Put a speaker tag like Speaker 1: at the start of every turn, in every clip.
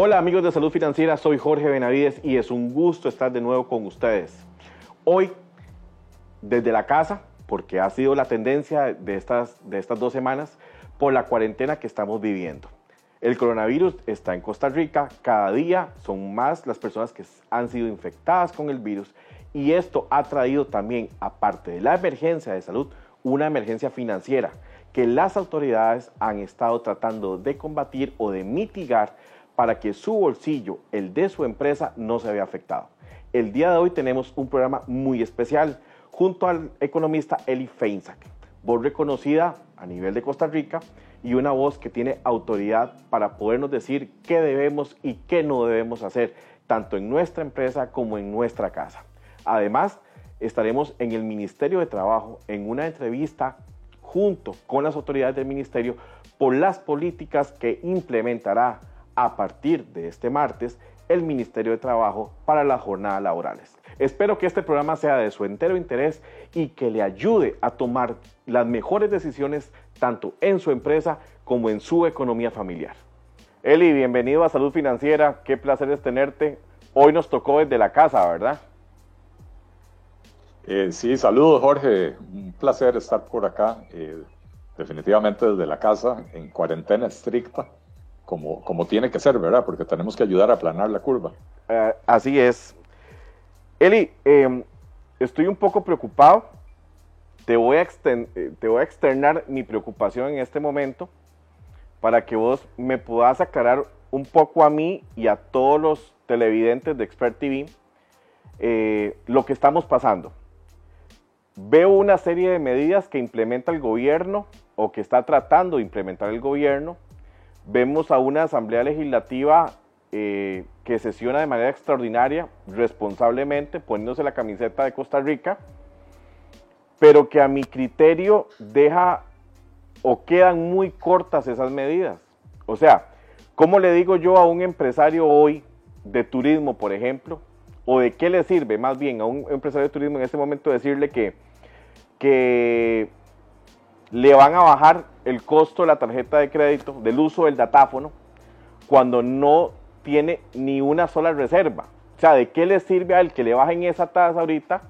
Speaker 1: Hola amigos de Salud Financiera, soy Jorge Benavides y es un gusto estar de nuevo con ustedes. Hoy, desde la casa, porque ha sido la tendencia de estas, de estas dos semanas, por la cuarentena que estamos viviendo. El coronavirus está en Costa Rica, cada día son más las personas que han sido infectadas con el virus y esto ha traído también, aparte de la emergencia de salud, una emergencia financiera que las autoridades han estado tratando de combatir o de mitigar para que su bolsillo, el de su empresa, no se vea afectado. El día de hoy tenemos un programa muy especial junto al economista Eli Feinsack, voz reconocida a nivel de Costa Rica y una voz que tiene autoridad para podernos decir qué debemos y qué no debemos hacer, tanto en nuestra empresa como en nuestra casa. Además, estaremos en el Ministerio de Trabajo en una entrevista junto con las autoridades del ministerio por las políticas que implementará a partir de este martes el Ministerio de Trabajo para las jornadas laborales. Espero que este programa sea de su entero interés y que le ayude a tomar las mejores decisiones tanto en su empresa como en su economía familiar. Eli, bienvenido a Salud Financiera, qué placer es tenerte. Hoy nos tocó desde la casa, ¿verdad?
Speaker 2: Eh, sí, saludos Jorge, un placer estar por acá, eh, definitivamente desde la casa, en cuarentena estricta como, tiene que ser, ¿verdad? Porque tenemos que ayudar a aplanar la curva.
Speaker 1: Eh, así es. Eli, em, estoy un poco preocupado. Te voy, a eh, te voy a externar mi preocupación en este momento para que vos me puedas aclarar un poco a mí y a todos los televidentes de Expert TV eh, lo que estamos pasando. Veo una serie de medidas que implementa el gobierno o que está tratando de implementar el gobierno Vemos a una Asamblea Legislativa eh, que sesiona de manera extraordinaria, responsablemente, poniéndose la camiseta de Costa Rica, pero que a mi criterio deja o quedan muy cortas esas medidas. O sea, ¿cómo le digo yo a un empresario hoy de turismo, por ejemplo? ¿O de qué le sirve más bien a un empresario de turismo en este momento decirle que, que le van a bajar el costo de la tarjeta de crédito, del uso del datáfono, cuando no tiene ni una sola reserva. O sea, ¿de qué le sirve a él que le bajen esa tasa ahorita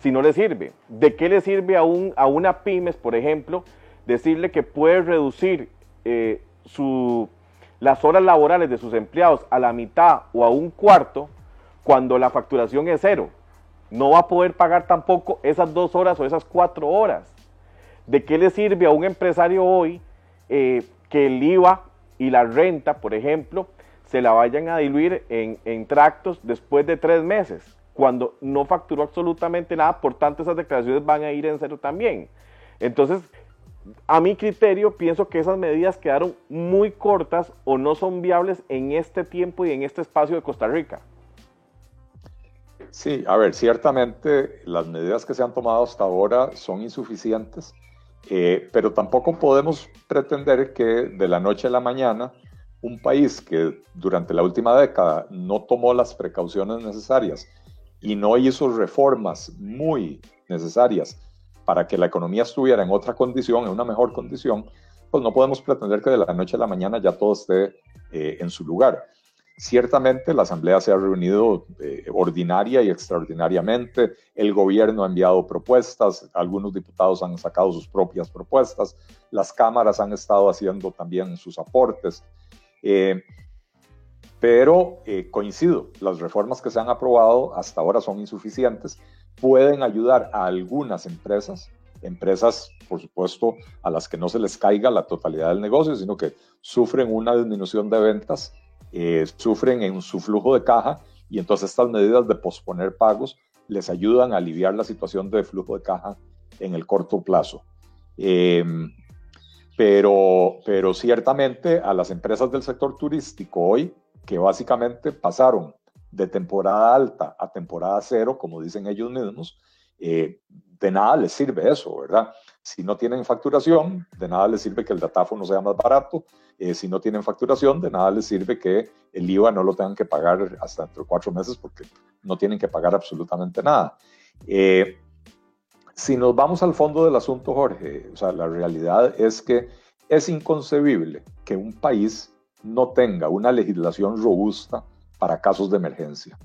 Speaker 1: si no le sirve? ¿De qué le sirve a, un, a una pymes, por ejemplo, decirle que puede reducir eh, su, las horas laborales de sus empleados a la mitad o a un cuarto cuando la facturación es cero? No va a poder pagar tampoco esas dos horas o esas cuatro horas. ¿De qué le sirve a un empresario hoy eh, que el IVA y la renta, por ejemplo, se la vayan a diluir en, tractos después de tres meses, cuando no facturó absolutamente nada, por tanto esas declaraciones van a ir en cero también. Entonces, a mi criterio, pienso que esas medidas quedaron muy cortas o no son viables en este tiempo y en este espacio de Costa Rica.
Speaker 2: Sí, a ver, ciertamente las medidas que se han tomado hasta ahora son insuficientes eh, pero tampoco podemos pretender que de la noche a la mañana un país que durante la última década no tomó las precauciones necesarias y no hizo reformas muy necesarias para que la economía estuviera en otra condición, en una mejor condición, pues no podemos pretender que de la noche a la mañana ya todo esté eh, en su lugar. Ciertamente la Asamblea se ha reunido eh, ordinaria y extraordinariamente, el gobierno ha enviado propuestas, algunos diputados han sacado sus propias propuestas, las cámaras han estado haciendo también sus aportes, eh, pero eh, coincido, las reformas que se han aprobado hasta ahora son insuficientes, pueden ayudar a algunas empresas, empresas, por supuesto, a las que no se les caiga la totalidad del negocio, sino que sufren una disminución de ventas eh, sufren en su flujo de caja y entonces estas medidas de posponer pagos les ayudan a aliviar la situación de flujo de caja en el corto plazo. Em, pero, pero ciertamente a las empresas del sector turístico hoy, que básicamente pasaron de temporada alta a temporada cero, como dicen ellos mismos, eh, de nada les sirve eso, ¿verdad? Si no tienen facturación, de nada les sirve que el datáfono sea más barato. Eh, si no tienen facturación, de nada les sirve que el IVA no lo tengan que pagar hasta dentro de cuatro meses porque no tienen que pagar absolutamente nada. Eh, si nos vamos al fondo del asunto, Jorge, o sea, la realidad es que es inconcebible que un país no tenga una legislación robusta para casos de emergencia.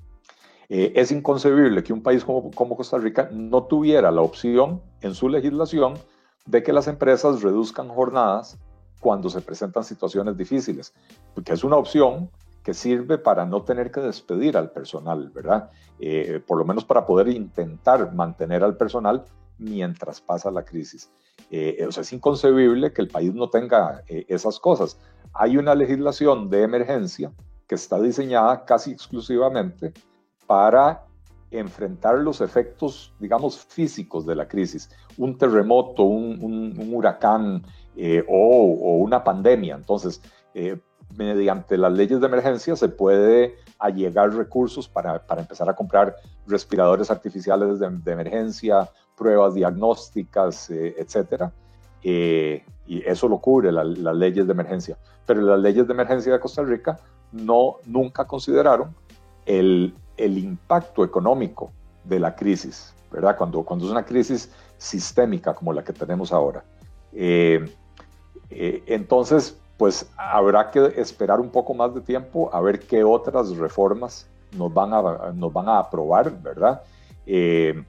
Speaker 2: Eh, es inconcebible que un país como, Costa Rica no tuviera la opción en su legislación de que las empresas reduzcan jornadas cuando se presentan situaciones difíciles, porque es una opción que sirve para no tener que despedir al personal, ¿verdad? Eh, por lo menos para poder intentar mantener al personal mientras pasa la crisis. Eh, o sea, es inconcebible que el país no tenga esas cosas. Hay una legislación de emergencia que está diseñada casi exclusivamente para enfrentar los efectos, digamos, físicos de la crisis. Un terremoto, un, huracán o, o, una pandemia. Entonces, mediante las leyes de emergencia se puede allegar recursos para, para empezar a comprar respiradores artificiales de, de emergencia, pruebas diagnósticas, eh, etcétera. Eh, y eso lo cubre las leyes de emergencia. Pero las leyes de emergencia de Costa Rica no, nunca consideraron el, el impacto económico de la crisis, ¿verdad? Cuando, cuando es una crisis sistémica como la que tenemos ahora. Eh, entonces, pues habrá que esperar un poco más de tiempo a ver qué otras reformas nos van a, nos van a aprobar, ¿verdad? Eh,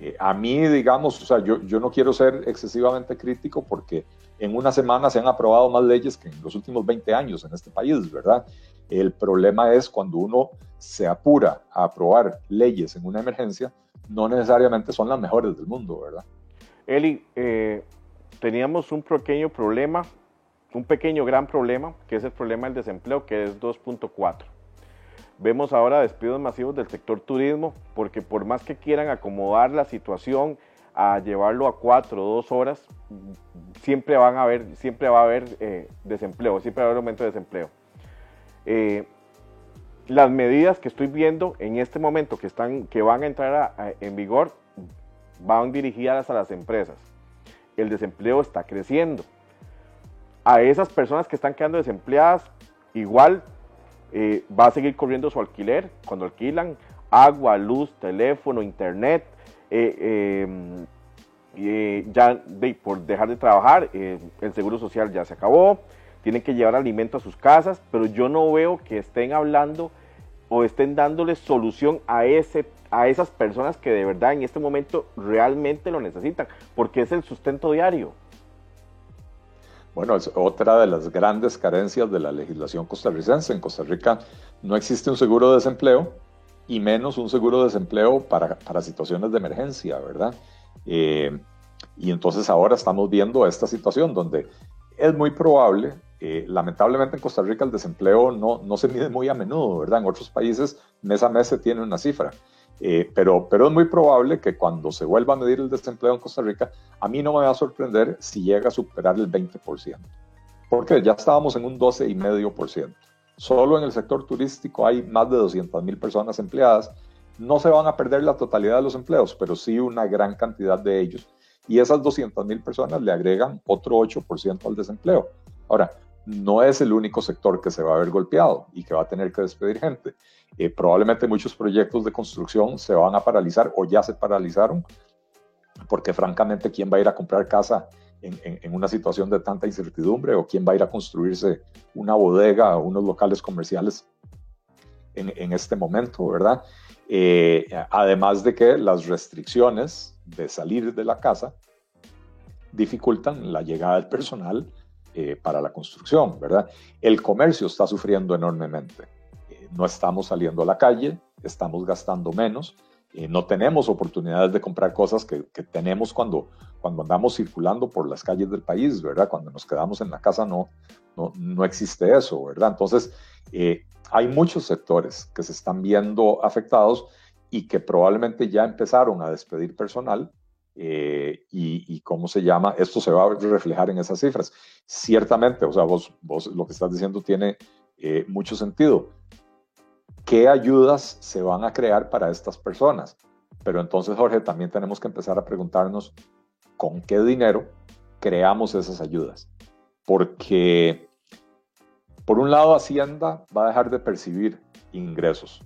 Speaker 2: eh, a mí, digamos, o sea, yo, yo no quiero ser excesivamente crítico porque en una semana se han aprobado más leyes que en los últimos 20 años en este país, ¿verdad? El problema es cuando uno se apura a aprobar leyes en una emergencia, no necesariamente son las mejores del mundo, ¿verdad?
Speaker 1: Eli, eh, teníamos un pequeño problema un pequeño gran problema, que es el problema del desempleo, que es 2.4. Vemos ahora despidos masivos del sector turismo, porque por más que quieran acomodar la situación a llevarlo a cuatro o dos horas, siempre, van a haber, siempre va a haber eh, desempleo, siempre va a haber aumento de desempleo. Eh, las medidas que estoy viendo en este momento que, están, que van a entrar en vigor van dirigidas a las empresas. El desempleo está creciendo a esas personas que están quedando desempleadas, igual eh, va a seguir corriendo su alquiler cuando alquilan agua, luz, teléfono, internet. Eh, em, eh, ya por dejar de trabajar, el seguro social ya se acabó, tienen que llevar alimento a sus casas, pero yo no veo que estén hablando o estén dándoles solución a, ese, a esas personas que de verdad en este momento realmente lo necesitan, porque es el sustento diario.
Speaker 2: Bueno, es otra de las grandes carencias de la legislación costarricense. En Costa Rica no existe un seguro de desempleo y menos un seguro de desempleo para, para situaciones de emergencia, ¿verdad? Eh, y entonces ahora estamos viendo esta situación donde es muy probable, eh, lamentablemente en Costa Rica el desempleo no, no se mide muy a menudo, ¿verdad? En otros países mes a mes se tiene una cifra. Eh, pero, pero es muy probable que cuando se vuelva a medir el desempleo en Costa Rica, a mí no me va a sorprender si llega a superar el 20%, porque ya estábamos en un 12,5%. Solo en el sector turístico hay más de 200 mil personas empleadas. No se van a perder la totalidad de los empleos, pero sí una gran cantidad de ellos. Y esas 200 mil personas le agregan otro 8% al desempleo. Ahora, no es el único sector que se va a ver golpeado y que va a tener que despedir gente. Eh, probablemente muchos proyectos de construcción se van a paralizar o ya se paralizaron, porque francamente, ¿quién va a ir a comprar casa en, una situación de tanta incertidumbre? ¿O quién va a ir a construirse una bodega o unos locales comerciales en, este momento, verdad? Eh, además de que las restricciones de salir de la casa dificultan la llegada del personal eh, para la construcción, ¿verdad? El comercio está sufriendo enormemente. Eh, no estamos saliendo a la calle, estamos gastando menos, eh, no tenemos oportunidades de comprar cosas que, tenemos cuando, cuando andamos circulando por las calles del país, ¿verdad? Cuando nos quedamos en la casa no, no, no existe eso, ¿verdad? Entonces, hay muchos sectores que se están viendo afectados y que probablemente ya empezaron a despedir personal eh, y, cómo se llama, esto se va a reflejar en esas cifras. Ciertamente, o sea, vos, vos lo que estás diciendo tiene eh, mucho sentido. ¿Qué ayudas se van a crear para estas personas? Pero entonces, Jorge, también tenemos que empezar a preguntarnos con qué dinero creamos esas ayudas. Porque, por un lado, Hacienda va a dejar de percibir ingresos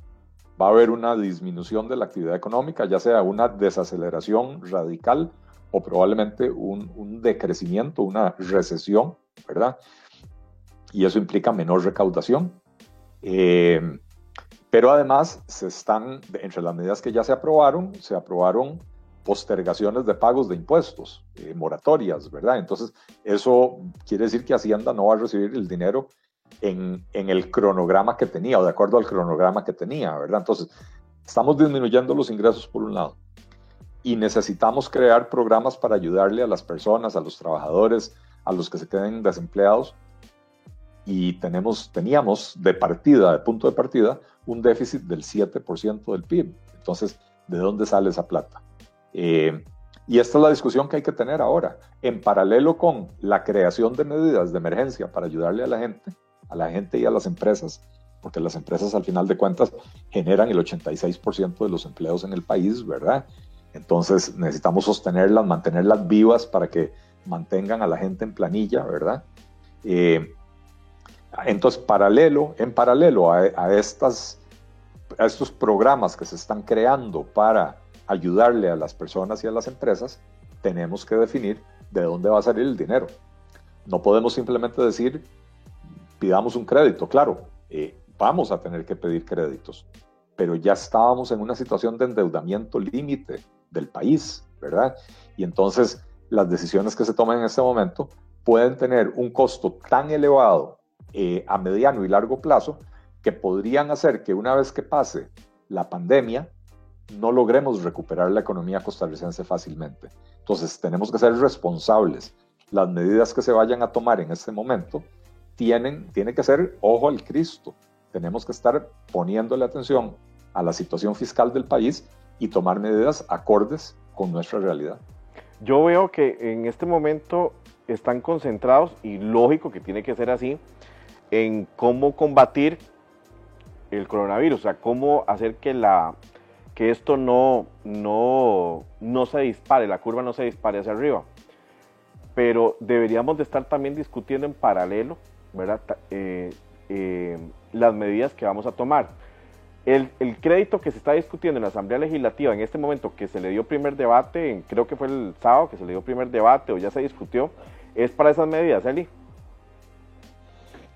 Speaker 2: va a haber una disminución de la actividad económica, ya sea una desaceleración radical o probablemente un, decrecimiento, una recesión, ¿verdad? y eso implica menor recaudación. Eh, pero además, se están, entre las medidas que ya se aprobaron, se aprobaron postergaciones de pagos de impuestos, eh, moratorias, ¿verdad? Entonces, eso quiere decir que Hacienda no va a recibir el dinero en, en, el cronograma que tenía o de acuerdo al cronograma que tenía, ¿verdad? Entonces, estamos disminuyendo los ingresos por un lado y necesitamos crear programas para ayudarle a las personas, a los trabajadores, a los que se queden desempleados. Y tenemos, teníamos de partida, de punto de partida, un déficit del 7% del PIB. Entonces, ¿de dónde sale esa plata? Eh, y esta es la discusión que hay que tener ahora. En paralelo con la creación de medidas de emergencia para ayudarle a la gente, a la gente y a las empresas, porque las empresas al final de cuentas generan el 86% de los empleos en el país, ¿verdad? Entonces necesitamos sostenerlas, mantenerlas vivas para que mantengan a la gente en planilla, ¿verdad? Eh, entonces, paralelo, en paralelo a, estas, a estos programas que se están creando para ayudarle a las personas y a las empresas, tenemos que definir de dónde va a salir el dinero. No podemos simplemente decir, pidamos un crédito. Claro, eh, vamos a tener que pedir créditos, pero ya estábamos en una situación de endeudamiento límite del país, ¿verdad? Y entonces las decisiones que se tomen en este momento pueden tener un costo tan elevado eh, a mediano y largo plazo que podrían hacer que una vez que pase la pandemia no logremos recuperar la economía costarricense fácilmente. Entonces tenemos que ser responsables. Las medidas que se vayan a tomar en este momento tienen, tiene que ser ojo al Cristo. Tenemos que estar poniéndole atención a la situación fiscal del país y tomar medidas acordes con nuestra realidad.
Speaker 1: Yo veo que en este momento están concentrados, y lógico que tiene que ser así, en cómo combatir el coronavirus, o sea, cómo hacer que, la, que esto no, no, no se dispare, la curva no se dispare hacia arriba. Pero deberíamos de estar también discutiendo en paralelo, Eh, eh, las medidas que vamos a tomar. El, crédito que se está discutiendo en la Asamblea Legislativa en este momento, que se le dio primer debate, creo que fue el sábado que se le dio primer debate o ya se discutió, es para esas medidas, Eli.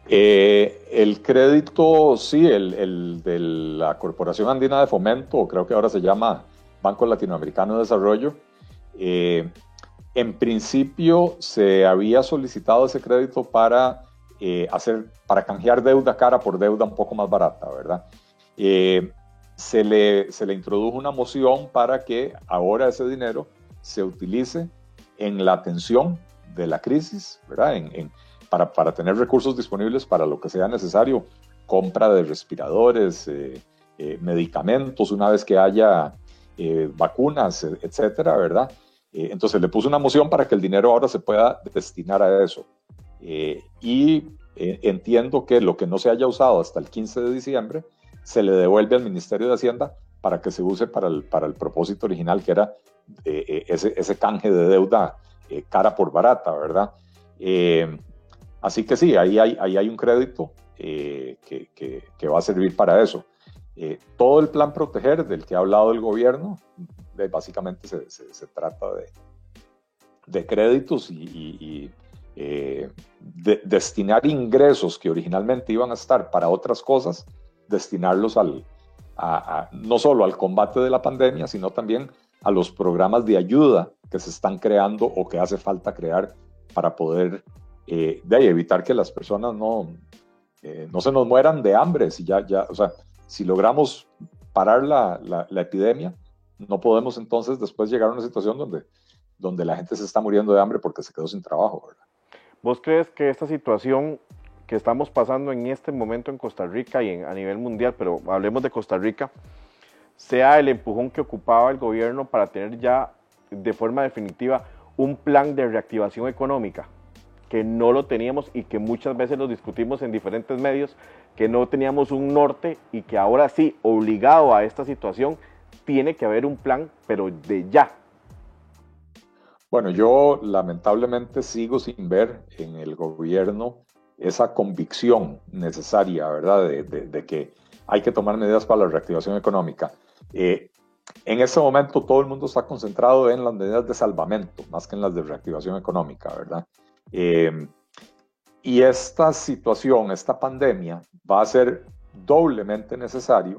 Speaker 2: Eh, el crédito, sí, el, de la Corporación Andina de Fomento, creo que ahora se llama Banco Latinoamericano de Desarrollo, en principio se había solicitado ese crédito para eh, hacer, para canjear deuda cara por deuda un poco más barata, ¿verdad? se, le, se le introdujo una moción para que ahora ese dinero se utilice en la atención de la crisis, ¿verdad? en para, para, tener recursos disponibles para lo que sea necesario, compra de respiradores, eh, eh, medicamentos, una vez que haya eh, vacunas, etcétera, ¿verdad? entonces le puso una moción para que el dinero ahora se pueda destinar a eso. Y entiendo que lo que no se haya usado hasta el 15 de diciembre se le devuelve al Ministerio de Hacienda para que se use para el, para el propósito original, que era ese, ese, canje de deuda cara por barata, ¿verdad? Así que sí, ahí hay, ahí hay un crédito eh, que, que, va a servir para eso. Eh, todo el plan proteger del que ha hablado el gobierno, básicamente se, se, trata de, de, créditos y, eh, de, destinar ingresos que originalmente iban a estar para otras cosas, destinarlos al, a, no solo al combate de la pandemia, sino también a los programas de ayuda que se están creando o que hace falta crear para poder eh, de evitar que las personas no, eh, no se nos mueran de hambre. Si, ya, ya, o sea, si logramos parar la, la, epidemia, no podemos entonces después llegar a una situación donde, donde la gente se está muriendo de hambre porque se quedó sin trabajo. ¿verdad?
Speaker 1: ¿Vos crees que esta situación que estamos pasando en este momento en Costa Rica y a nivel mundial, pero hablemos de Costa Rica, sea el empujón que ocupaba el gobierno para tener ya de forma definitiva un plan de reactivación económica? que no lo teníamos y que muchas veces lo discutimos en diferentes medios, que no teníamos un norte y que ahora sí, obligado a esta situación, tiene que haber un plan, pero de ya.
Speaker 2: Bueno, yo lamentablemente sigo sin ver en el gobierno esa convicción necesaria, ¿verdad?, de, que hay que tomar medidas para la reactivación económica. Eh, en este momento todo el mundo está concentrado en las medidas de salvamento, más que en las de reactivación económica, ¿verdad? Eh, Y esta situación, esta pandemia, va a ser doblemente necesario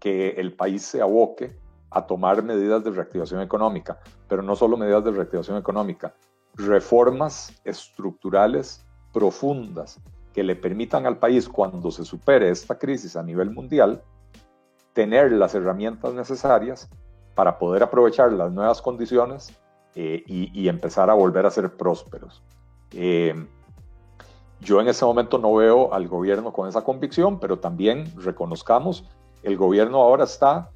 Speaker 2: que el país se aboque a tomar medidas de reactivación económica, pero no solo medidas de reactivación económica, reformas estructurales profundas que le permitan al país, cuando se supere esta crisis a nivel mundial, tener las herramientas necesarias para poder aprovechar las nuevas condiciones eh, y, empezar a volver a ser prósperos. Eh, yo en ese momento no veo al gobierno con esa convicción, pero también reconozcamos, el gobierno ahora está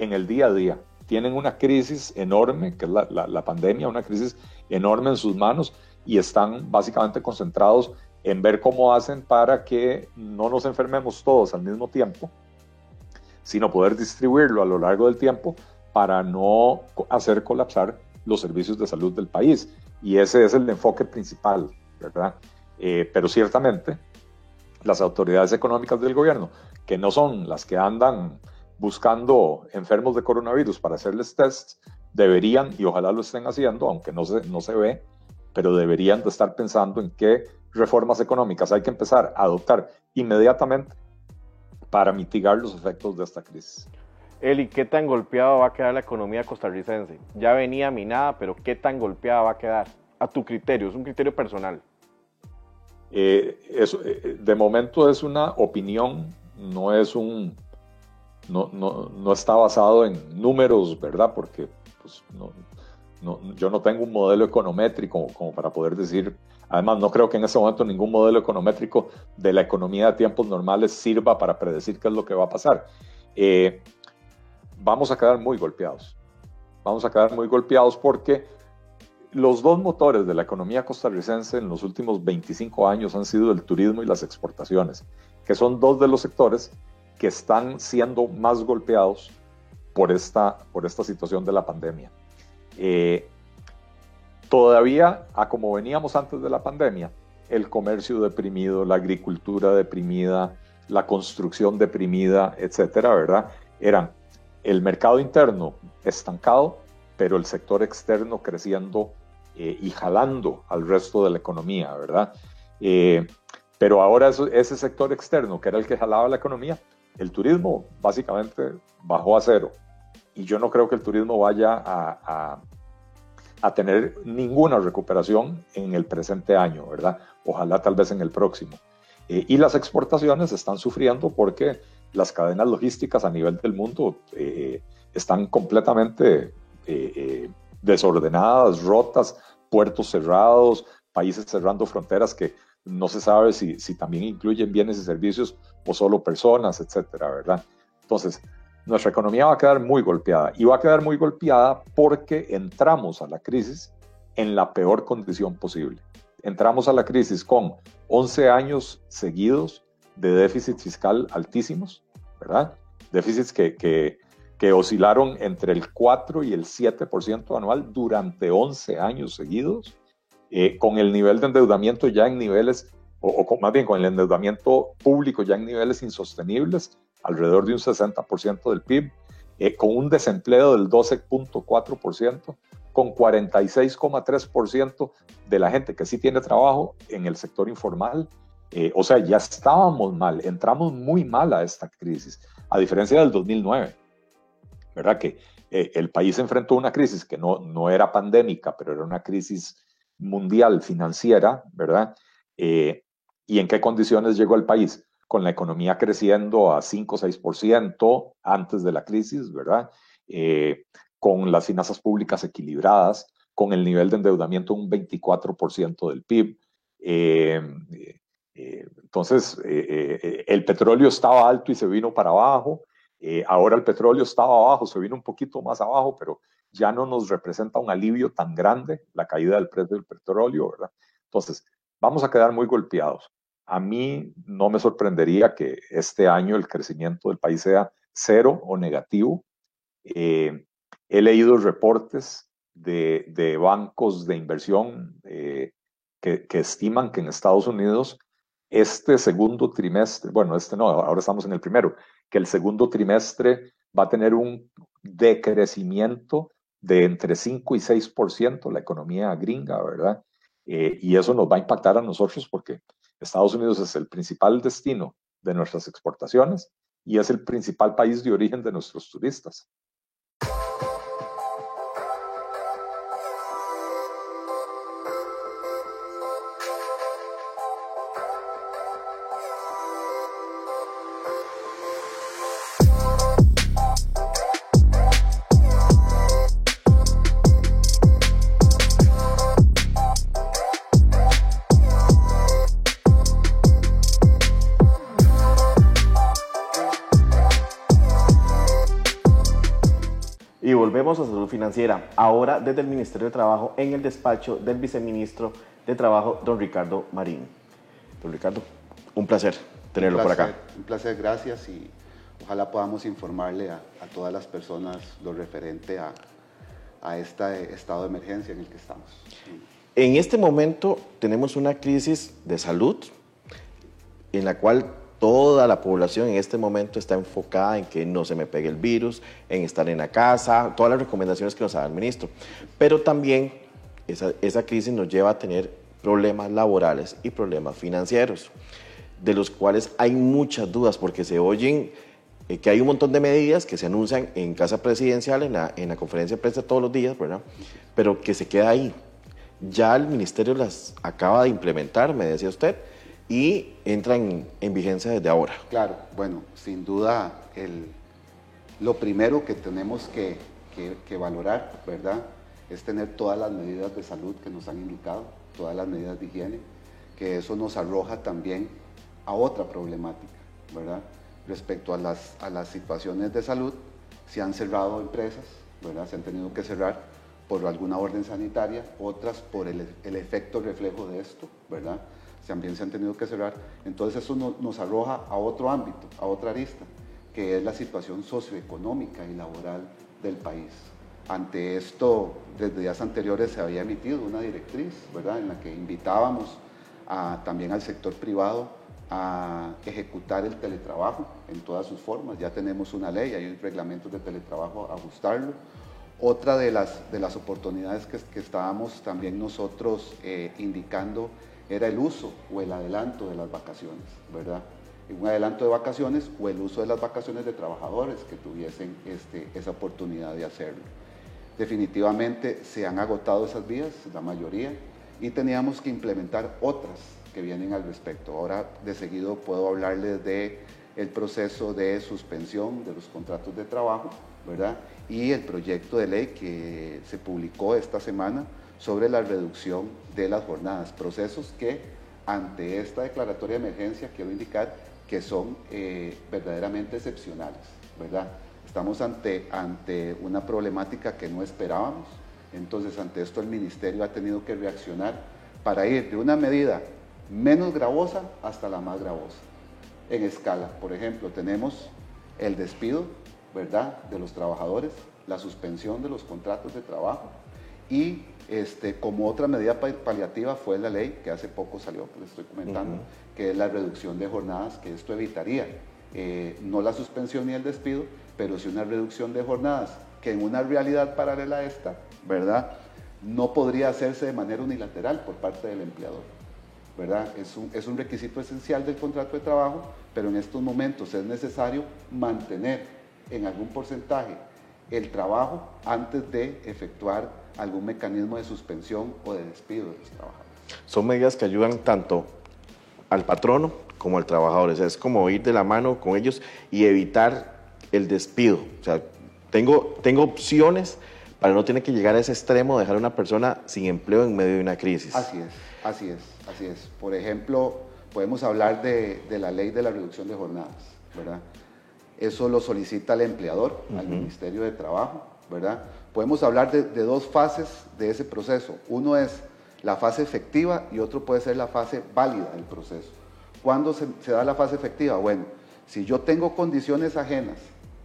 Speaker 2: en el día a día. Tienen una crisis enorme, que es la, pandemia, una crisis enorme en sus manos y están básicamente concentrados en ver cómo hacen para que no nos enfermemos todos al mismo tiempo, sino poder distribuirlo a lo largo del tiempo para no hacer colapsar los servicios de salud del país. Y ese es el enfoque principal, ¿verdad? Eh, pero ciertamente las autoridades económicas del gobierno, que no son las que andan buscando enfermos de coronavirus para hacerles tests, deberían, y ojalá lo estén haciendo, aunque no se, no se ve, pero deberían de estar pensando en qué reformas económicas hay que empezar a adoptar inmediatamente para mitigar los efectos de esta crisis.
Speaker 1: Eli, ¿qué tan golpeada va a quedar la economía costarricense? Ya venía minada, pero ¿qué tan golpeada va a quedar? A tu criterio, es un criterio personal.
Speaker 2: Eh, eh, de momento es una opinión, no es un, no, no, no está basado en números, ¿verdad? Porque pues, no, no, yo no tengo un modelo econométrico como para poder decir, además no creo que en ese momento ningún modelo econométrico de la economía de tiempos normales sirva para predecir qué es lo que va a pasar. Eh, vamos a quedar muy golpeados. Vamos a quedar muy golpeados porque los dos motores de la economía costarricense en los últimos 25 años han sido el turismo y las exportaciones, que son dos de los sectores que están siendo más golpeados por esta, por esta situación de la pandemia. Eh, todavía, a como veníamos antes de la pandemia, el comercio deprimido, la agricultura deprimida, la construcción deprimida, etcétera, ¿verdad? Eran el mercado interno estancado, pero el sector externo creciendo eh, y jalando al resto de la economía, ¿verdad? Eh, pero ahora ese sector externo, que era el que jalaba la economía, el turismo básicamente bajó a cero. Y yo no creo que el turismo vaya a, a, tener ninguna recuperación en el presente año, ¿verdad? Ojalá tal vez en el próximo. Eh, y las exportaciones están sufriendo porque las cadenas logísticas a nivel del mundo están completamente desordenadas, rotas, puertos cerrados, países cerrando fronteras que no se sabe si, también incluyen bienes y servicios o solo personas, etcétera, ¿verdad? Entonces, nuestra economía va a quedar muy golpeada y va a quedar muy golpeada porque entramos a la crisis en la peor condición posible. Entramos a la crisis con 11 años seguidos de déficit fiscal altísimos, ¿verdad? Déficits que, que que oscilaron entre el 4 y el 7% anual durante 11 años seguidos, eh, con el nivel de endeudamiento ya en niveles, o, más bien con el endeudamiento público ya en niveles insostenibles, alrededor de un 60% del PIB, eh, con un desempleo del 12.4%, con 46,3% de la gente que sí tiene trabajo en el sector informal. Eh, o sea, ya estábamos mal, entramos muy mal a esta crisis, a diferencia del 2009. ¿verdad? Que eh, el país enfrentó una crisis que no, no era pandémica, pero era una crisis mundial financiera, ¿verdad? Eh, ¿Y en qué condiciones llegó el país? Con la economía creciendo a 5 o 6% antes de la crisis, ¿verdad? Eh, con las finanzas públicas equilibradas, con el nivel de endeudamiento un 24% del PIB. entonces, el petróleo estaba alto y se vino para abajo. Eh, ahora el petróleo estaba abajo, se vino un poquito más abajo, pero ya no nos representa un alivio tan grande la caída del precio del petróleo, ¿verdad? Entonces, vamos a quedar muy golpeados. A mí no me sorprendería que este año el crecimiento del país sea cero o negativo. Eh, he leído reportes de, bancos de inversión eh, que, que estiman que en Estados Unidos este segundo trimestre, bueno, este no, ahora estamos en el primero, que el segundo trimestre va a tener un decrecimiento de entre 5 y 6% la economía gringa, ¿verdad? Eh, y eso nos va a impactar a nosotros porque Estados Unidos es el principal destino de nuestras exportaciones y es el principal país de origen de nuestros turistas.
Speaker 1: Volvemos a salud financiera, ahora desde el Ministerio de Trabajo en el despacho del viceministro de Trabajo, don Ricardo Marín. Don Ricardo, un placer tenerlo por acá.
Speaker 3: Un placer, gracias y ojalá podamos informarle a, todas las personas lo referente a, a este estado de emergencia en el que estamos.
Speaker 1: En este momento tenemos una crisis de salud en la cual toda la población en este momento está enfocada en que no se me pegue el virus, en estar en la casa, todas las recomendaciones que nos da el ministro. Pero también esa, crisis nos lleva a tener problemas laborales y problemas financieros, de los cuales hay muchas dudas porque se oyen eh, que hay un montón de medidas que se anuncian en Casa Presidencial, en la, en la conferencia de prensa todos los días, ¿verdad? Pero que se queda ahí. Ya el ministerio las acaba de implementar, me decía usted, y entra en, vigencia desde ahora.
Speaker 3: Claro, bueno, sin duda el, lo primero que tenemos que, valorar, ¿verdad? Es tener todas las medidas de salud que nos han indicado, todas las medidas de higiene, que eso nos arroja también a otra problemática, ¿verdad? Respecto a las, a las situaciones de salud, se han cerrado empresas, ¿verdad? Se han tenido que cerrar por alguna orden sanitaria, otras por el, el efecto reflejo de esto, ¿verdad? También se han tenido que cerrar. Entonces eso nos arroja a otro ámbito, a otra arista, que es la situación socioeconómica y laboral del país. Ante esto, desde días anteriores se había emitido una directriz, ¿verdad?, en la que invitábamos también al sector privado a ejecutar el teletrabajo en todas sus formas. Ya tenemos una ley, hay reglamentos de teletrabajo a ajustarlo. Otra de las, de las oportunidades que, estábamos también nosotros eh, indicando era el uso o el adelanto de las vacaciones, ¿verdad? Un adelanto de vacaciones o el uso de las vacaciones de trabajadores que tuviesen este, esa oportunidad de hacerlo. Definitivamente se han agotado esas vías, la mayoría, y teníamos que implementar otras que vienen al respecto. Ahora de seguido puedo hablarles de el proceso de suspensión de los contratos de trabajo, ¿verdad? Y el proyecto de ley que se publicó esta semana sobre la reducción de las jornadas, procesos que ante esta declaratoria de emergencia quiero indicar que son eh, verdaderamente excepcionales, ¿verdad? Estamos ante, ante una problemática que no esperábamos, entonces ante esto el Ministerio ha tenido que reaccionar para ir de una medida menos gravosa hasta la más gravosa. En escala, por ejemplo, tenemos el despido, ¿verdad?, de los trabajadores, la suspensión de los contratos de trabajo y este, como otra medida paliativa fue la ley que hace poco salió, que les estoy comentando, que es la reducción de jornadas, que esto evitaría eh, no la suspensión ni el despido, pero sí una reducción de jornadas, que en una realidad paralela a esta, ¿verdad? No podría hacerse de manera unilateral por parte del empleador, ¿verdad? Es un, es un requisito esencial del contrato de trabajo, pero en estos momentos es necesario mantener en algún porcentaje el trabajo antes de efectuar algún mecanismo de suspensión o de despido de los trabajadores.
Speaker 1: Son medidas que ayudan tanto al patrono como al trabajador. es como ir de la mano con ellos y evitar el despido. O sea, tengo, tengo opciones para no tener que llegar a ese extremo de dejar a una persona sin empleo en medio de una crisis.
Speaker 3: Así es, así es, así es. Por ejemplo, podemos hablar de, la ley de la reducción de jornadas, ¿verdad? Eso lo solicita el empleador al Ministerio de Trabajo, ¿verdad? Podemos hablar de, dos fases de ese proceso. Uno es la fase efectiva y otro puede ser la fase válida del proceso. ¿Cuándo se, da la fase efectiva? Bueno, si yo tengo condiciones ajenas,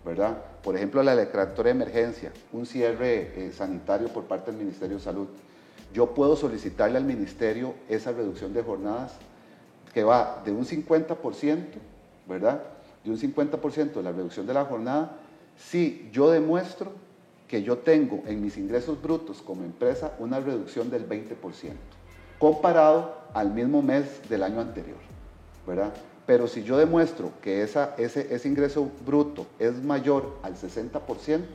Speaker 3: ¿verdad? Por ejemplo, la declaratoria de emergencia, un cierre eh, sanitario por parte del Ministerio de Salud, yo puedo solicitarle al Ministerio esa reducción de jornadas que va de un 50%, ¿verdad? De un 50% de la reducción de la jornada, si yo demuestro que yo tengo en mis ingresos brutos como empresa una reducción del 20%. comparado al mismo mes del año anterior, ¿verdad? Pero si yo demuestro que esa, ese, ese ingreso bruto es mayor al 60%,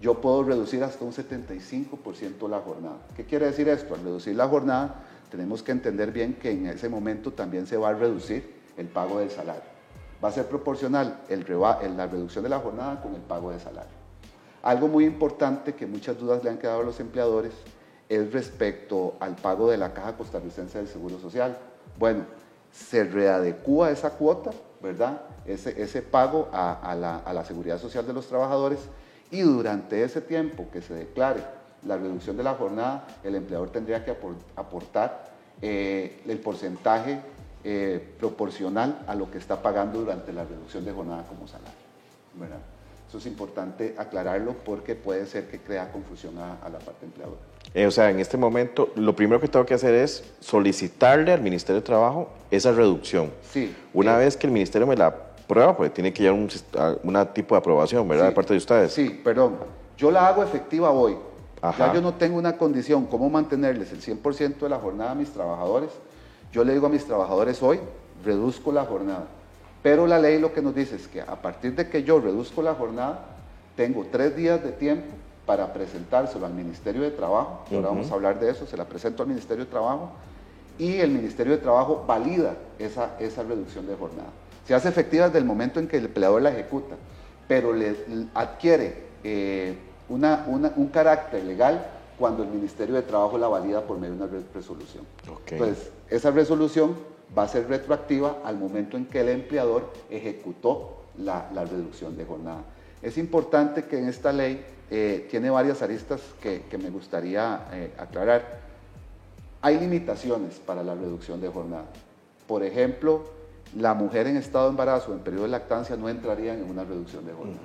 Speaker 3: yo puedo reducir hasta un 75% la jornada. ¿Qué quiere decir esto? Al reducir la jornada, tenemos que entender bien que en ese momento también se va a reducir el pago del salario. Va a ser proporcional el, la reducción de la jornada con el pago de salario. Algo muy importante que muchas dudas le han quedado a los empleadores es respecto al pago de la Caja Costarricense del Seguro Social. Bueno, se readecúa esa cuota, ¿verdad? Ese, ese pago a, la, a la seguridad social de los trabajadores y durante ese tiempo que se declare la reducción de la jornada, el empleador tendría que aportar eh, el porcentaje eh, proporcional a lo que está pagando durante la reducción de jornada como salario. ¿verdad? Eso es importante aclararlo porque puede ser que crea confusión a, la parte empleadora.
Speaker 1: Eh, o sea, en este momento, lo primero que tengo que hacer es solicitarle al Ministerio de Trabajo esa reducción.
Speaker 3: Sí.
Speaker 1: Una vez que el Ministerio me la prueba, pues tiene que llegar un una tipo de aprobación, ¿verdad? de parte de ustedes.
Speaker 3: Sí, perdón. Yo la hago efectiva hoy. Ya yo no tengo una condición, cómo mantenerles el 100% de la jornada a mis trabajadores. Yo le digo a mis trabajadores hoy, reduzco la jornada. Pero la ley lo que nos dice es que a partir de que yo reduzco la jornada, tengo tres días de tiempo para presentárselo al Ministerio de Trabajo. Ahora vamos a hablar de eso, se la presento al Ministerio de Trabajo y el Ministerio de Trabajo valida esa, esa reducción de jornada. Se hace efectiva desde el momento en que el empleador la ejecuta, pero le adquiere eh, un carácter legal cuando el Ministerio de Trabajo la valida por medio de una resolución. Entonces, esa resolución va a ser retroactiva al momento en que el empleador ejecutó la, reducción de jornada. Es importante que en esta ley eh, tiene varias aristas que, me gustaría eh, aclarar. Hay limitaciones para la reducción de jornada. Por ejemplo, la mujer en estado de embarazo en periodo de lactancia no entraría en una reducción de jornada.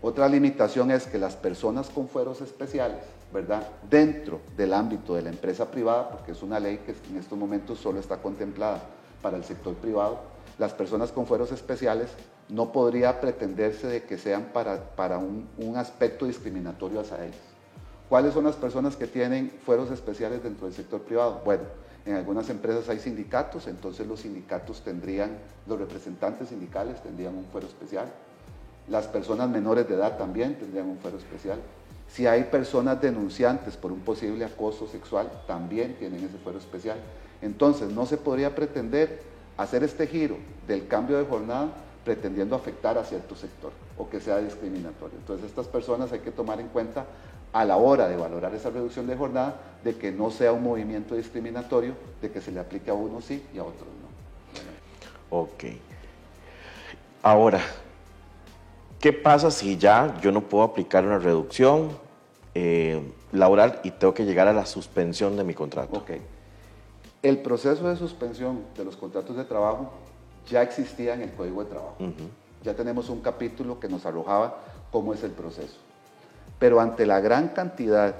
Speaker 3: Otra limitación es que las personas con fueros especiales, ¿verdad? Dentro del ámbito de la empresa privada, porque es una ley que en estos momentos solo está contemplada para el sector privado, las personas con fueros especiales no podría pretenderse de que sean para, para un, un aspecto discriminatorio hacia ellos. ¿Cuáles son las personas que tienen fueros especiales dentro del sector privado? Bueno, en algunas empresas hay sindicatos, entonces los sindicatos tendrían, los representantes sindicales tendrían un fuero especial. Las personas menores de edad también tendrían un fuero especial. Si hay personas denunciantes por un posible acoso sexual, también tienen ese fuero especial. Entonces, no se podría pretender hacer este giro del cambio de jornada pretendiendo afectar a cierto sector o que sea discriminatorio. Entonces, estas personas hay que tomar en cuenta a la hora de valorar esa reducción de jornada de que no sea un movimiento discriminatorio, de que se le aplique a unos sí y a otros no.
Speaker 1: Ok. Ahora, ¿Qué pasa si ya yo no puedo aplicar una reducción eh, laboral y tengo que llegar a la suspensión de mi contrato?
Speaker 3: Ok. El proceso de suspensión de los contratos de trabajo ya existía en el Código de Trabajo. Ya tenemos un capítulo que nos arrojaba cómo es el proceso. Pero ante la gran cantidad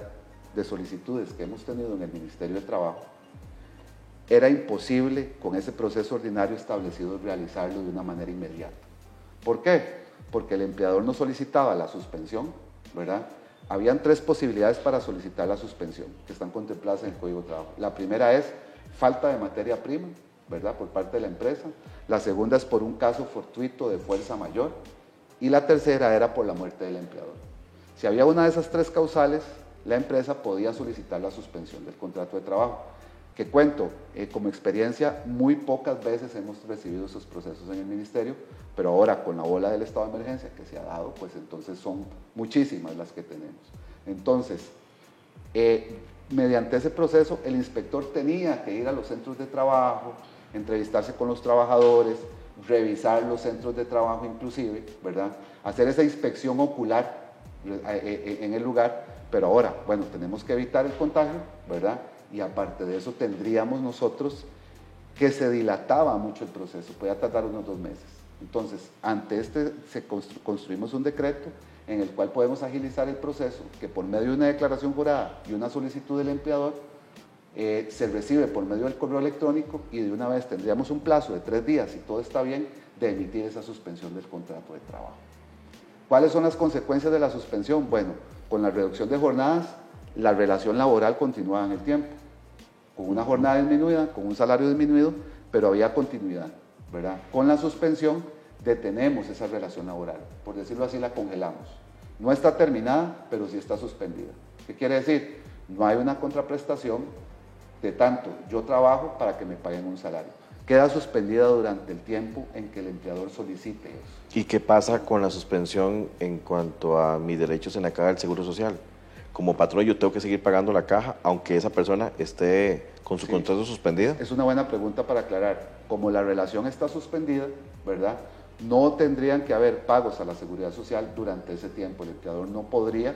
Speaker 3: de solicitudes que hemos tenido en el Ministerio de Trabajo, era imposible con ese proceso ordinario establecido realizarlo de una manera inmediata. ¿Por qué? Porque el empleador no solicitaba la suspensión, ¿verdad? Habían tres posibilidades para solicitar la suspensión que están contempladas en el Código de Trabajo. La primera es falta de materia prima, ¿verdad? Por parte de la empresa. La segunda es por un caso fortuito de fuerza mayor. Y la tercera era por la muerte del empleador. Si había una de esas tres causales, la empresa podía solicitar la suspensión del contrato de trabajo que cuento eh, como experiencia, muy pocas veces hemos recibido esos procesos en el ministerio, pero ahora con la ola del estado de emergencia que se ha dado, pues entonces son muchísimas las que tenemos. Entonces, eh, mediante ese proceso, el inspector tenía que ir a los centros de trabajo, entrevistarse con los trabajadores, revisar los centros de trabajo inclusive, ¿verdad? Hacer esa inspección ocular eh, en el lugar, pero ahora, bueno, tenemos que evitar el contagio, ¿verdad? Y aparte de eso tendríamos nosotros que se dilataba mucho el proceso, podía tardar unos dos meses. Entonces, ante este se construimos un decreto en el cual podemos agilizar el proceso, que por medio de una declaración jurada y una solicitud del empleador, eh, se recibe por medio del correo electrónico y de una vez tendríamos un plazo de tres días, si todo está bien, de emitir esa suspensión del contrato de trabajo. ¿Cuáles son las consecuencias de la suspensión? Bueno, con la reducción de jornadas la relación laboral continúa en el tiempo. con una jornada disminuida, con un salario disminuido, pero había continuidad, ¿verdad? Con la suspensión detenemos esa relación laboral, por decirlo así, la congelamos. No está terminada, pero sí está suspendida. ¿Qué quiere decir? No hay una contraprestación de tanto yo trabajo para que me paguen un salario. Queda suspendida durante el tiempo en que el empleador solicite eso.
Speaker 1: ¿Y qué pasa con la suspensión en cuanto a mis derechos en la caja del Seguro Social? Como patrón yo tengo que seguir pagando la caja aunque esa persona esté con su contrato suspendido.
Speaker 3: Es una buena pregunta para aclarar. Como la relación está suspendida, ¿verdad? No tendrían que haber pagos a la seguridad social durante ese tiempo. El empleador no podría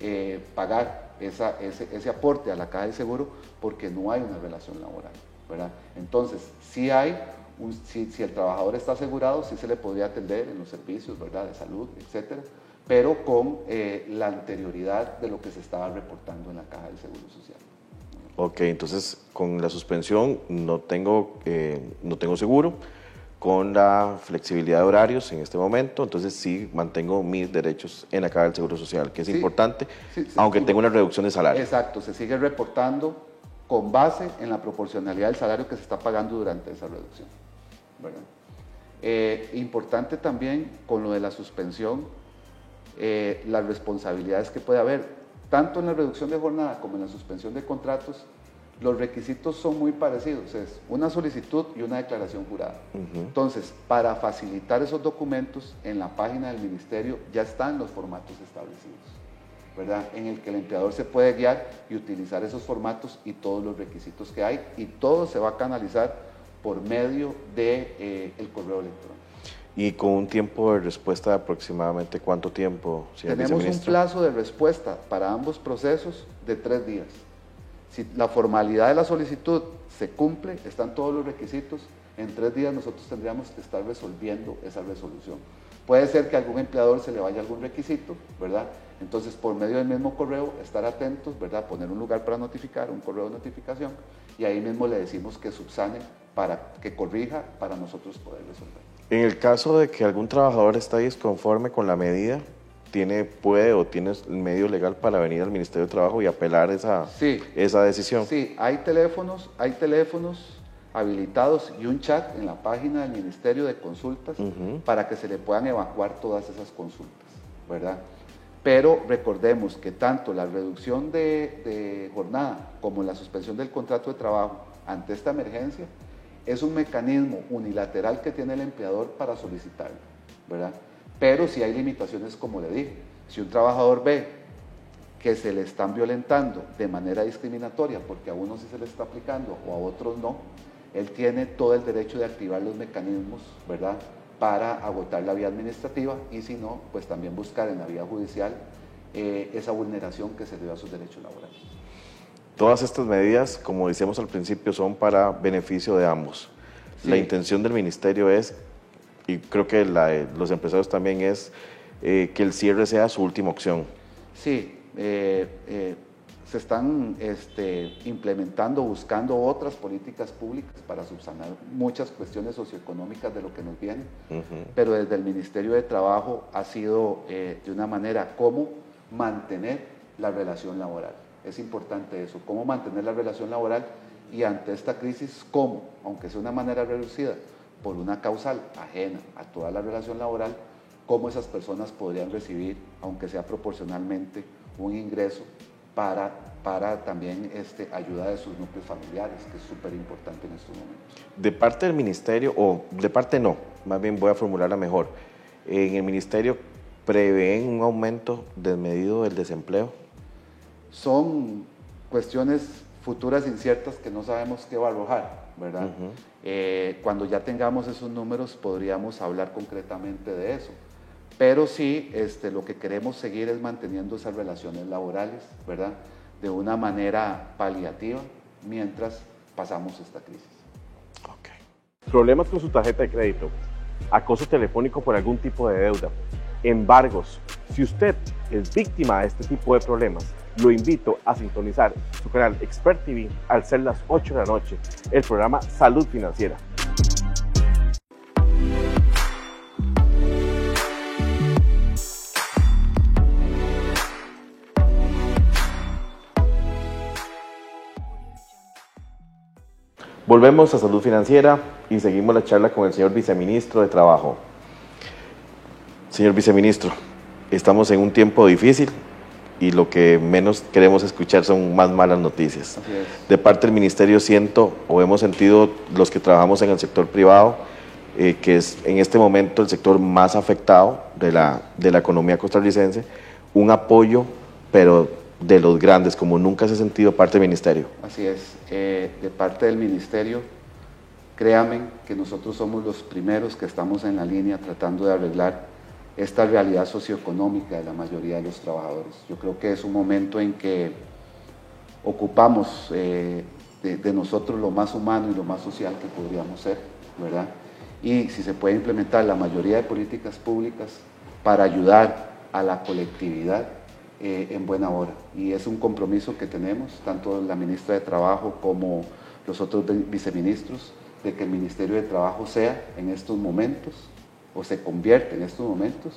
Speaker 3: eh, pagar esa, ese, aporte a la caja de seguro porque no hay una relación laboral. ¿verdad? Entonces, si hay, si, el trabajador está asegurado, sí se le podría atender en los servicios ¿verdad? de salud, etcétera, pero con eh, la anterioridad de lo que se estaba reportando en la caja del seguro social.
Speaker 1: Ok, entonces con la suspensión no tengo, eh, no tengo seguro con la flexibilidad de horarios en este momento, entonces sí mantengo mis derechos en la caja del Seguro Social, que es importante, aunque tengo una reducción de salario.
Speaker 3: Exacto, se sigue reportando con base en la proporcionalidad del salario que se está pagando durante esa reducción. Eh, importante también con lo de la suspensión, eh, las responsabilidades que puede haber, tanto en la reducción de jornada como en la suspensión de contratos, los requisitos son muy parecidos, es una solicitud y una declaración jurada. Entonces, para facilitar esos documentos, en la página del ministerio ya están los formatos establecidos, ¿verdad? En el que el empleador se puede guiar y utilizar esos formatos y todos los requisitos que hay y todo se va a canalizar por medio del de, eh, el correo electrónico.
Speaker 1: ¿Y con un tiempo de respuesta de aproximadamente cuánto tiempo?
Speaker 3: Tenemos un plazo de respuesta para ambos procesos de tres días. Si la formalidad de la solicitud se cumple, están todos los requisitos, en tres días nosotros tendríamos que estar resolviendo esa resolución. Puede ser que a algún empleador se le vaya algún requisito, ¿verdad? Entonces, por medio del mismo correo, estar atentos, ¿verdad? Poner un lugar para notificar, un correo de notificación, y ahí mismo le decimos que subsane para que corrija para nosotros poder resolver.
Speaker 1: En el caso de que algún trabajador está disconforme con la medida, tiene, puede o tiene el medio legal para venir al Ministerio de Trabajo y apelar esa, esa decisión.
Speaker 3: Sí, hay teléfonos, hay teléfonos habilitados y un chat en la página del Ministerio de Consultas para que se le puedan evacuar todas esas consultas, ¿verdad? Pero recordemos que tanto la reducción de, de jornada como la suspensión del contrato de trabajo ante esta emergencia es un mecanismo unilateral que tiene el empleador para solicitarlo, ¿verdad? Pero si hay limitaciones, como le dije, si un trabajador ve que se le están violentando de manera discriminatoria, porque a unos sí se le está aplicando o a otros no, él tiene todo el derecho de activar los mecanismos, ¿verdad?, para agotar la vía administrativa y si no, pues también buscar en la vía judicial eh, esa vulneración que se debe a sus derechos laborales.
Speaker 1: Todas estas medidas, como decíamos al principio, son para beneficio de ambos. La intención del ministerio es y creo que la, los empresarios también es eh, que el cierre sea su última opción.
Speaker 3: Sí, eh, eh, se están este, implementando, buscando otras políticas públicas para subsanar muchas cuestiones socioeconómicas de lo que nos viene, pero desde el Ministerio de Trabajo ha sido de una manera cómo mantener la relación laboral. Es importante eso, cómo mantener la relación laboral y ante esta crisis, cómo, aunque sea de una manera reducida, por una causal ajena a toda la relación laboral, cómo esas personas podrían recibir, aunque sea proporcionalmente, un ingreso para, para también este, ayuda de sus núcleos familiares, que es súper importante en estos momentos.
Speaker 1: De parte del ministerio, o de parte no, más bien voy a formularla mejor, en el ministerio prevén un aumento desmedido del desempleo.
Speaker 3: Son cuestiones futuras inciertas que no sabemos qué va a arrojar. ¿verdad? Eh, cuando ya tengamos esos números podríamos hablar concretamente de eso. Pero sí, este, lo que queremos seguir es manteniendo esas relaciones laborales, ¿verdad? De una manera paliativa mientras pasamos esta crisis.
Speaker 1: Problemas con su tarjeta de crédito, acoso telefónico por algún tipo de deuda, embargos. Si usted es víctima de este tipo de problemas, lo invito a sintonizar su canal Expert TV al ser las 8 de la noche, el programa Salud Financiera. Volvemos a salud financiera y seguimos la charla con el señor viceministro de Trabajo. Señor viceministro, estamos en un tiempo difícil y lo que menos queremos escuchar son más malas noticias. De parte del ministerio siento o hemos sentido los que trabajamos en el sector privado eh, que es en este momento el sector más afectado de la, de la economía costarricense, un apoyo, pero de los grandes, como nunca se ha sentido parte del ministerio.
Speaker 3: Así es, eh, de parte del ministerio, créanme que nosotros somos los primeros que estamos en la línea tratando de arreglar esta realidad socioeconómica de la mayoría de los trabajadores. Yo creo que es un momento en que ocupamos eh, de, nosotros lo más humano y lo más social que podríamos ser, ¿verdad? y si se puede implementar la mayoría de políticas públicas para ayudar a la colectividad eh, en buena hora. Y es un compromiso que tenemos, tanto la ministra de Trabajo como los otros viceministros, de que el Ministerio de Trabajo sea en estos momentos, o se convierte en estos momentos,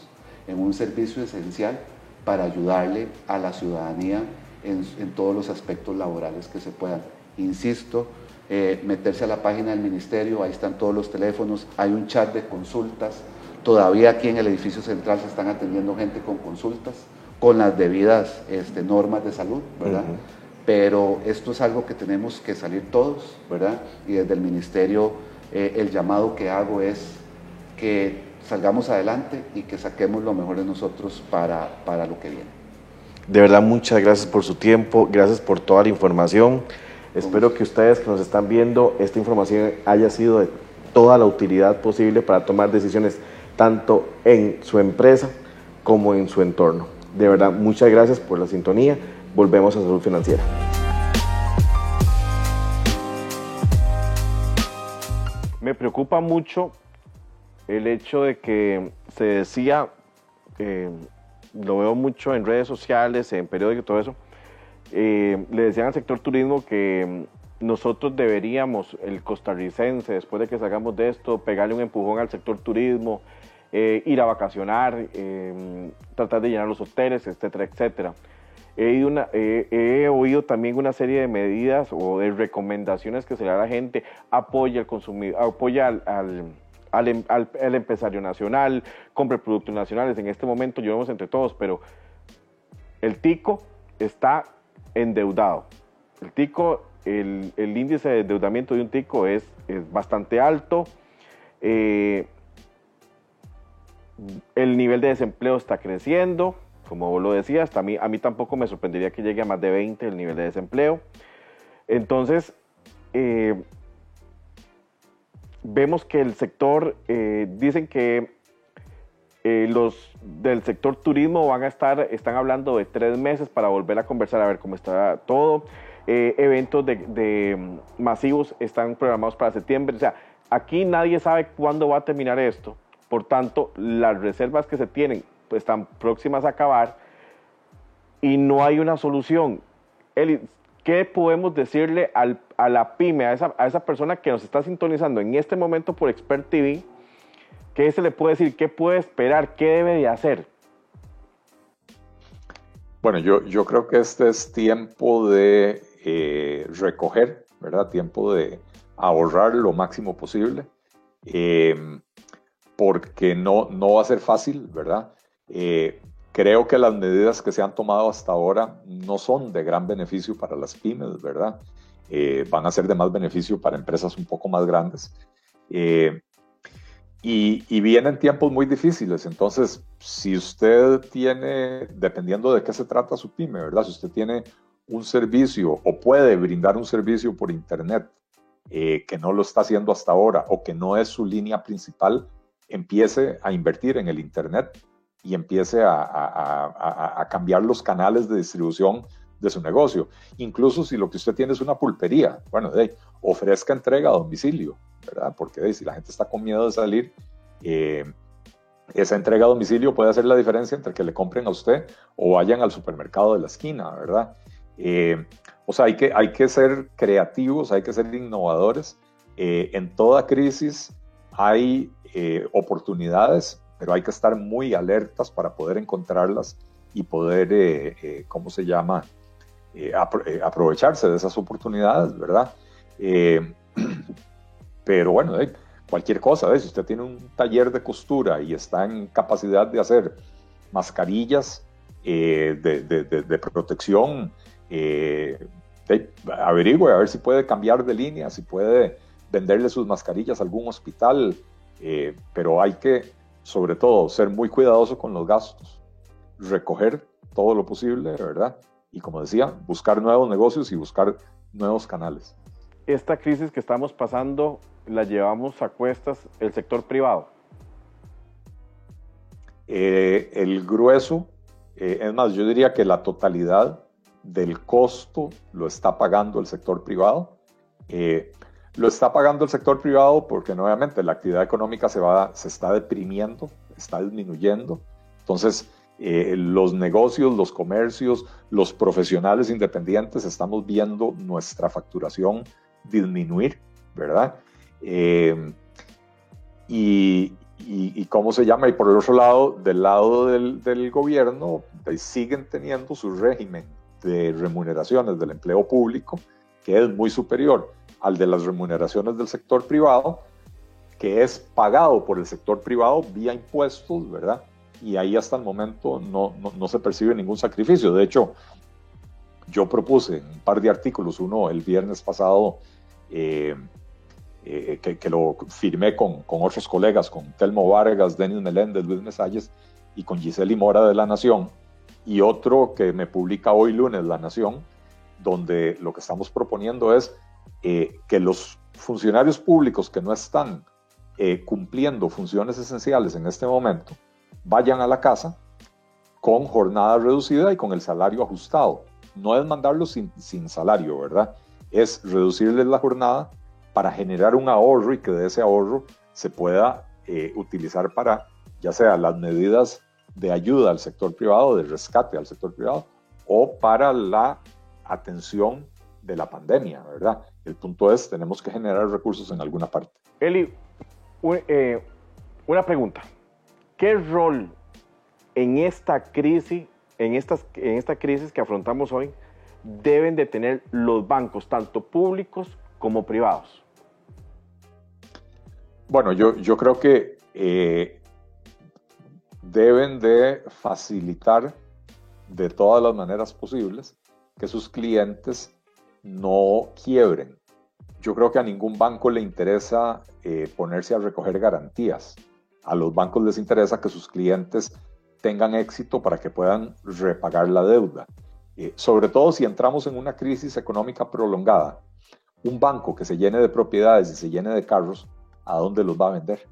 Speaker 3: en un servicio esencial para ayudarle a la ciudadanía en, en todos los aspectos laborales que se puedan. Insisto, eh, meterse a la página del ministerio, ahí están todos los teléfonos, hay un chat de consultas, todavía aquí en el edificio central se están atendiendo gente con consultas, con las debidas este, normas de salud, ¿verdad? Pero esto es algo que tenemos que salir todos, ¿verdad? Y desde el ministerio eh, el llamado que hago es que salgamos adelante y que saquemos lo mejor de nosotros para, para lo que viene.
Speaker 1: De verdad, muchas gracias por su tiempo, gracias por toda la información. Espero que ustedes que nos están viendo, esta información haya sido de toda la utilidad posible para tomar decisiones tanto en su empresa como en su entorno. De verdad, muchas gracias por la sintonía. Volvemos a Salud Financiera. Me preocupa mucho el hecho de que se decía, eh, lo veo mucho en redes sociales, en periódicos y todo eso, eh, le decían al sector turismo que mm, nosotros deberíamos, el costarricense, después de que salgamos de esto, pegarle un empujón al sector turismo, eh, ir a vacacionar, eh, tratar de llenar los hoteles, etcétera, etcétera. He, oído también una serie de medidas o de recomendaciones que se le da a la gente, apoya al consumidor, apoya al, em, empresario nacional, compre productos nacionales. En este momento llevamos entre todos, pero el tico está endeudado. El tico, el, índice de endeudamiento de un tico es, es bastante alto. Eh, el nivel de desempleo está creciendo, como lo decías, a mí, a mí tampoco me sorprendería que llegue a más de 20 el nivel de desempleo. Entonces, eh, vemos que el sector, eh, dicen que eh, los del sector turismo van a estar, están hablando de tres meses para volver a conversar a ver cómo está todo. Eh, eventos de, mm, masivos están programados para septiembre. O sea, aquí nadie sabe cuándo va a terminar esto. Por tanto, las reservas que se tienen pues, están próximas a acabar y no hay una solución. Eli, ¿qué podemos decirle a la pyme, a esa, a esa persona que nos está sintonizando en este momento por Expert TV? ¿Qué se le puede decir? ¿Qué puede esperar? ¿Qué debe de hacer?
Speaker 2: Bueno, yo, yo creo que este es tiempo de eh, recoger, ¿verdad? Tiempo de ahorrar lo máximo posible, em, porque no, no va a ser fácil, ¿verdad? Eh, creo que las medidas que se han tomado hasta ahora no son de gran beneficio para las pymes, ¿verdad? Eh, van a ser de más beneficio para empresas un poco más grandes. Y, vienen tiempos muy difíciles. Entonces, si usted tiene, dependiendo de qué se trata su pyme, ¿verdad? Si usted tiene un servicio o puede brindar un servicio por Internet eh, que no lo está haciendo hasta ahora o que no es su línea principal, empiece a invertir en el Internet y empiece a, cambiar los canales de distribución de su negocio. Incluso si lo que usted tiene es una pulpería, bueno, ofrezca entrega a domicilio. Porque si la gente está con miedo de salir, eh, esa entrega a domicilio puede hacer la diferencia entre que le compren a usted o vayan al supermercado de la esquina, ¿verdad? Eh, o sea, hay que, hay que ser creativos, hay que ser innovadores. Eh, en toda crisis hay oportunidades, pero hay que estar muy alertas para poder encontrarlas y poder, ¿cómo se llama? aprovecharse de esas oportunidades, ¿verdad? pero bueno, cualquier cosa, si usted tiene un taller de costura y está en capacidad de hacer mascarillas eh, de, protección, eh, averigüe a ver si puede cambiar de línea, si puede venderle sus mascarillas a algún hospital, eh, pero hay que, sobre todo, ser muy cuidadoso con los gastos, recoger todo lo posible, ¿verdad? Y como decía, buscar nuevos negocios y buscar nuevos canales.
Speaker 1: Esta crisis que estamos pasando la llevamos a cuestas el sector privado.
Speaker 2: Eh, el grueso, eh, es más, yo diría que la totalidad del costo lo está pagando el sector privado. Eh, lo está pagando el sector privado porque nuevamente la actividad económica se, va, se está deprimiendo, está disminuyendo. Entonces, los negocios, los comercios, los profesionales independientes estamos viendo nuestra facturación disminuir, ¿verdad? y, y, cómo se llama. Y por el otro lado, del lado del, del gobierno, siguen teniendo su régimen de remuneraciones del empleo público, que es muy superior al de las remuneraciones del sector privado, que es pagado por el sector privado vía impuestos, ¿verdad? Y ahí hasta el momento no, no, se percibe ningún sacrificio. De hecho, yo propuse un par de artículos, uno el viernes pasado, eh, eh, que, lo firmé con, con, otros colegas, con Telmo Vargas, Denis Meléndez, Luis Mesalles y con Giseli Mora de La Nación, y otro que me publica hoy lunes La Nación, donde lo que estamos proponiendo es eh, que los funcionarios públicos que no están eh, cumpliendo funciones esenciales en este momento vayan a la casa con jornada reducida y con el salario ajustado. No es mandarlos sin, sin salario, ¿verdad? Es reducirles la jornada para generar un ahorro y que de ese ahorro se pueda eh, utilizar para ya sea las medidas de ayuda al sector privado, de rescate al sector privado, o para la atención de la pandemia, ¿verdad? El punto es, tenemos que generar recursos en alguna parte.
Speaker 1: Eli, eh, una pregunta. ¿Qué rol en esta crisis, en, estas, en esta crisis que afrontamos hoy, deben de tener los bancos, tanto públicos como privados?
Speaker 2: Bueno, yo, yo creo que eh, deben de facilitar de todas las maneras posibles que sus clientes no quiebren. Yo creo que a ningún banco le interesa eh, ponerse a recoger garantías. A los bancos les interesa que sus clientes tengan éxito para que puedan repagar la deuda. Eh, sobre todo si entramos en una crisis económica prolongada. Un banco que se llene de propiedades y se llene de carros a dónde los va a vender.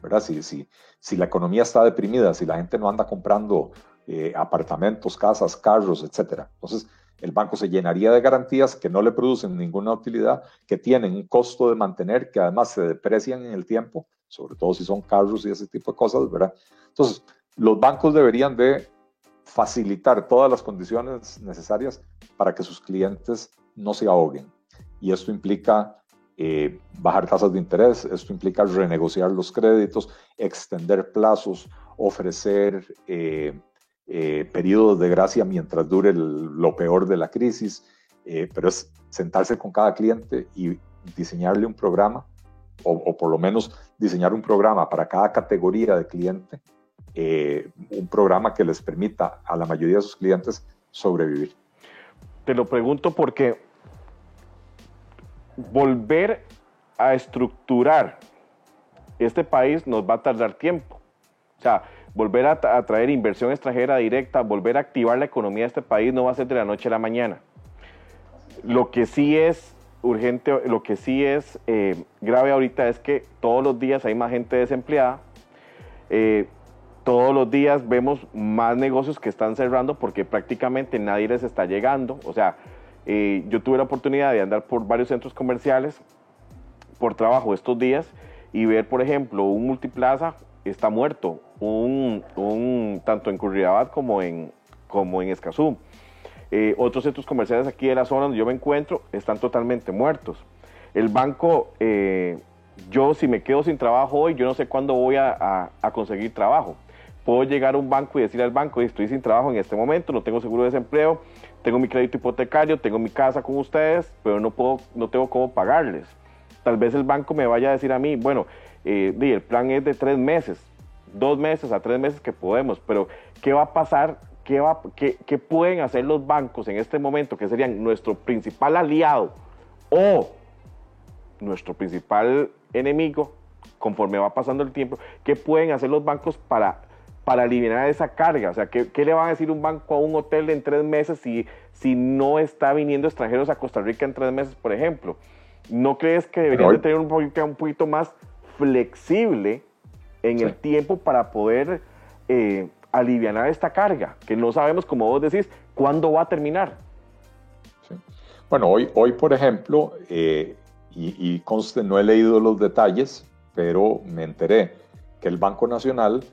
Speaker 2: ¿Verdad? Si, si, si la economía está deprimida, si la gente no anda comprando eh, apartamentos, casas, carros, etc. Entonces, el banco se llenaría de garantías que no le producen ninguna utilidad, que tienen un costo de mantener, que además se deprecian en el tiempo, sobre todo si son carros y ese tipo de cosas, ¿verdad? Entonces, los bancos deberían de facilitar todas las condiciones necesarias para que sus clientes no se ahoguen. Y esto implica eh, bajar tasas de interés, esto implica renegociar los créditos, extender plazos, ofrecer eh, eh, periodos de gracia mientras dure lo peor de la crisis, pero es sentarse con cada cliente y diseñarle un programa, o, por lo menos diseñar un programa para cada categoría de cliente, un programa que les permita a la mayoría de sus clientes sobrevivir.
Speaker 1: Te lo pregunto porque volver a estructurar este país nos va a tardar tiempo. O sea, volver a, traer inversión extranjera directa, volver a activar la economía de este país no va a ser de la noche a la mañana. Lo que sí es urgente, lo que sí es eh, grave ahorita es que todos los días hay más gente desempleada. Eh, todos los días vemos más negocios que están cerrando porque prácticamente nadie les está llegando. O sea, eh, yo tuve la oportunidad de andar por varios centros comerciales por trabajo estos días y ver, por ejemplo, un multiplaza está muerto, un, un tanto en Curridabat como en, como en Escazú. Eh, otros centros comerciales aquí de la zona donde yo me encuentro están totalmente muertos. El banco, eh, yo si me quedo sin trabajo hoy, yo no sé cuándo voy a, a, conseguir trabajo. Puedo llegar a un banco y decirle al banco, estoy sin trabajo en este momento, no tengo seguro de desempleo, tengo mi crédito hipotecario, tengo mi casa con ustedes, pero no, puedo, no tengo cómo pagarles. Tal vez el banco me vaya a decir a mí, bueno, eh, el plan es de tres meses, dos meses a tres meses que podemos, pero ¿qué va a pasar? ¿Qué, va, qué, qué pueden hacer los bancos en este momento, que serían nuestro principal aliado o nuestro principal enemigo conforme va pasando el tiempo? ¿Qué pueden hacer los bancos para para aliviar esa carga? O sea, ¿qué, le va a decir un banco a un hotel en tres meses si, si no está viniendo extranjeros a Costa Rica en tres meses, por ejemplo? ¿No crees que deberían tener un poquito, un poquito más flexible en el tiempo para poder eh, aliviar esta carga? Que no sabemos, como vos decís, cuándo va a terminar.
Speaker 2: Bueno, hoy, hoy por ejemplo, eh, y, y conste, no he leído los detalles, pero me enteré que el Banco Nacional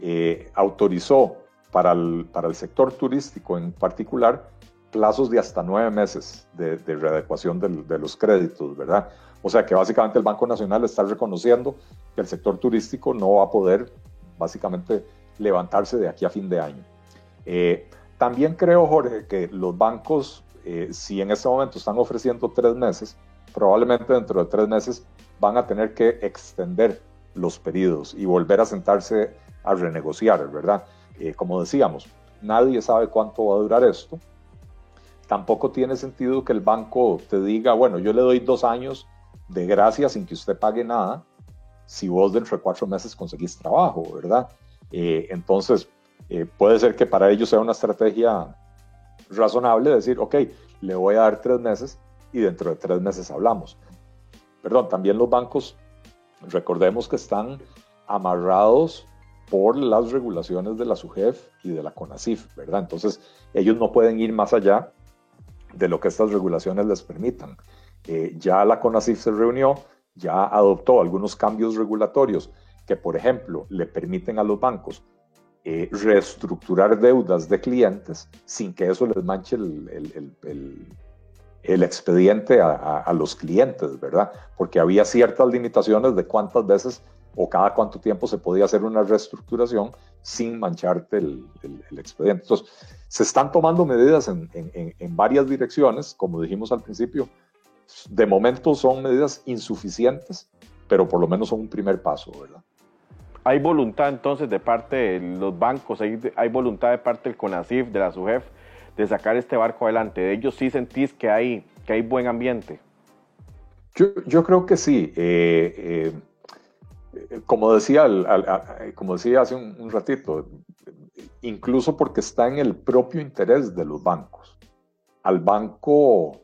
Speaker 2: eh, autorizó para el, para el sector turístico en particular plazos de hasta nueve meses de, de readecuación de, los créditos, ¿verdad? O sea que básicamente el Banco Nacional está reconociendo que el sector turístico no va a poder básicamente levantarse de aquí a fin de año. Eh, también creo, Jorge, que los bancos, eh, si en este momento están ofreciendo tres meses, probablemente dentro de tres meses van a tener que extender los pedidos y volver a sentarse a renegociar, ¿verdad? Eh, como decíamos, nadie sabe cuánto va a durar esto. Tampoco tiene sentido que el banco te diga, bueno, yo le doy dos años de gracia sin que usted pague nada, si vos dentro de cuatro meses conseguís trabajo, ¿verdad? Eh, entonces, eh, puede ser que para ellos sea una estrategia razonable decir, ok, le voy a dar tres meses y dentro de tres meses hablamos. Perdón, también los bancos, recordemos que están amarrados por las regulaciones de la SUGEF y de la CONACIF, ¿verdad? Entonces, ellos no pueden ir más allá de lo que estas regulaciones les permitan. Eh, ya la CONACIF se reunió, ya adoptó algunos cambios regulatorios que, por ejemplo, le permiten a los bancos eh, reestructurar deudas de clientes sin que eso les manche el, expediente a, los clientes, ¿verdad? Porque había ciertas limitaciones de cuántas veces o cada cuánto tiempo se podía hacer una reestructuración sin mancharte el, expediente. Entonces, se están tomando medidas en, varias direcciones, como dijimos al principio. De momento son medidas insuficientes, pero por lo menos son un primer paso, ¿verdad?
Speaker 1: Hay voluntad entonces de parte de los bancos, hay, hay voluntad de parte del CONACIF, de la SUGEF, de sacar este barco adelante. De ellos sí sentís que hay, que hay buen ambiente.
Speaker 2: Yo, yo creo que sí. Eh, eh, como decía, como decía hace un, ratito, incluso porque está en el propio interés de los bancos. Al banco,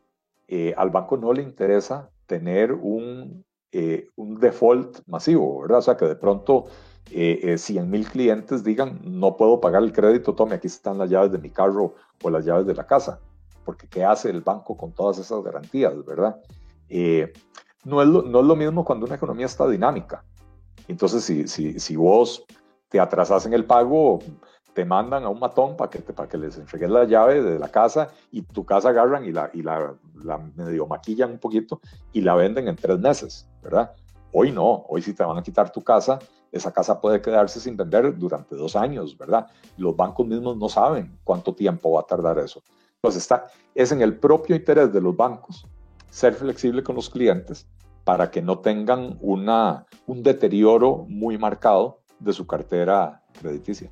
Speaker 2: eh, al banco no le interesa tener un, eh, un default masivo, ¿verdad? O sea, que de pronto eh, 100 mil clientes digan, no puedo pagar el crédito, tome, aquí están las llaves de mi carro o las llaves de la casa, porque ¿qué hace el banco con todas esas garantías, verdad? Eh, no es, no es lo mismo cuando una economía está dinámica. Entonces, si, si, si vos te atrasas en el pago, te mandan a un matón para que, para que les entregues la llave de la casa y tu casa agarran y, la, y la, la, medio maquillan un poquito y la venden en tres meses, ¿verdad? Hoy no, hoy si te van a quitar tu casa, esa casa puede quedarse sin vender durante dos años, ¿verdad? Los bancos mismos no saben cuánto tiempo va a tardar eso. Entonces está, es en el propio interés de los bancos ser flexible con los clientes para que no tengan una, un deterioro muy marcado de su cartera crediticia.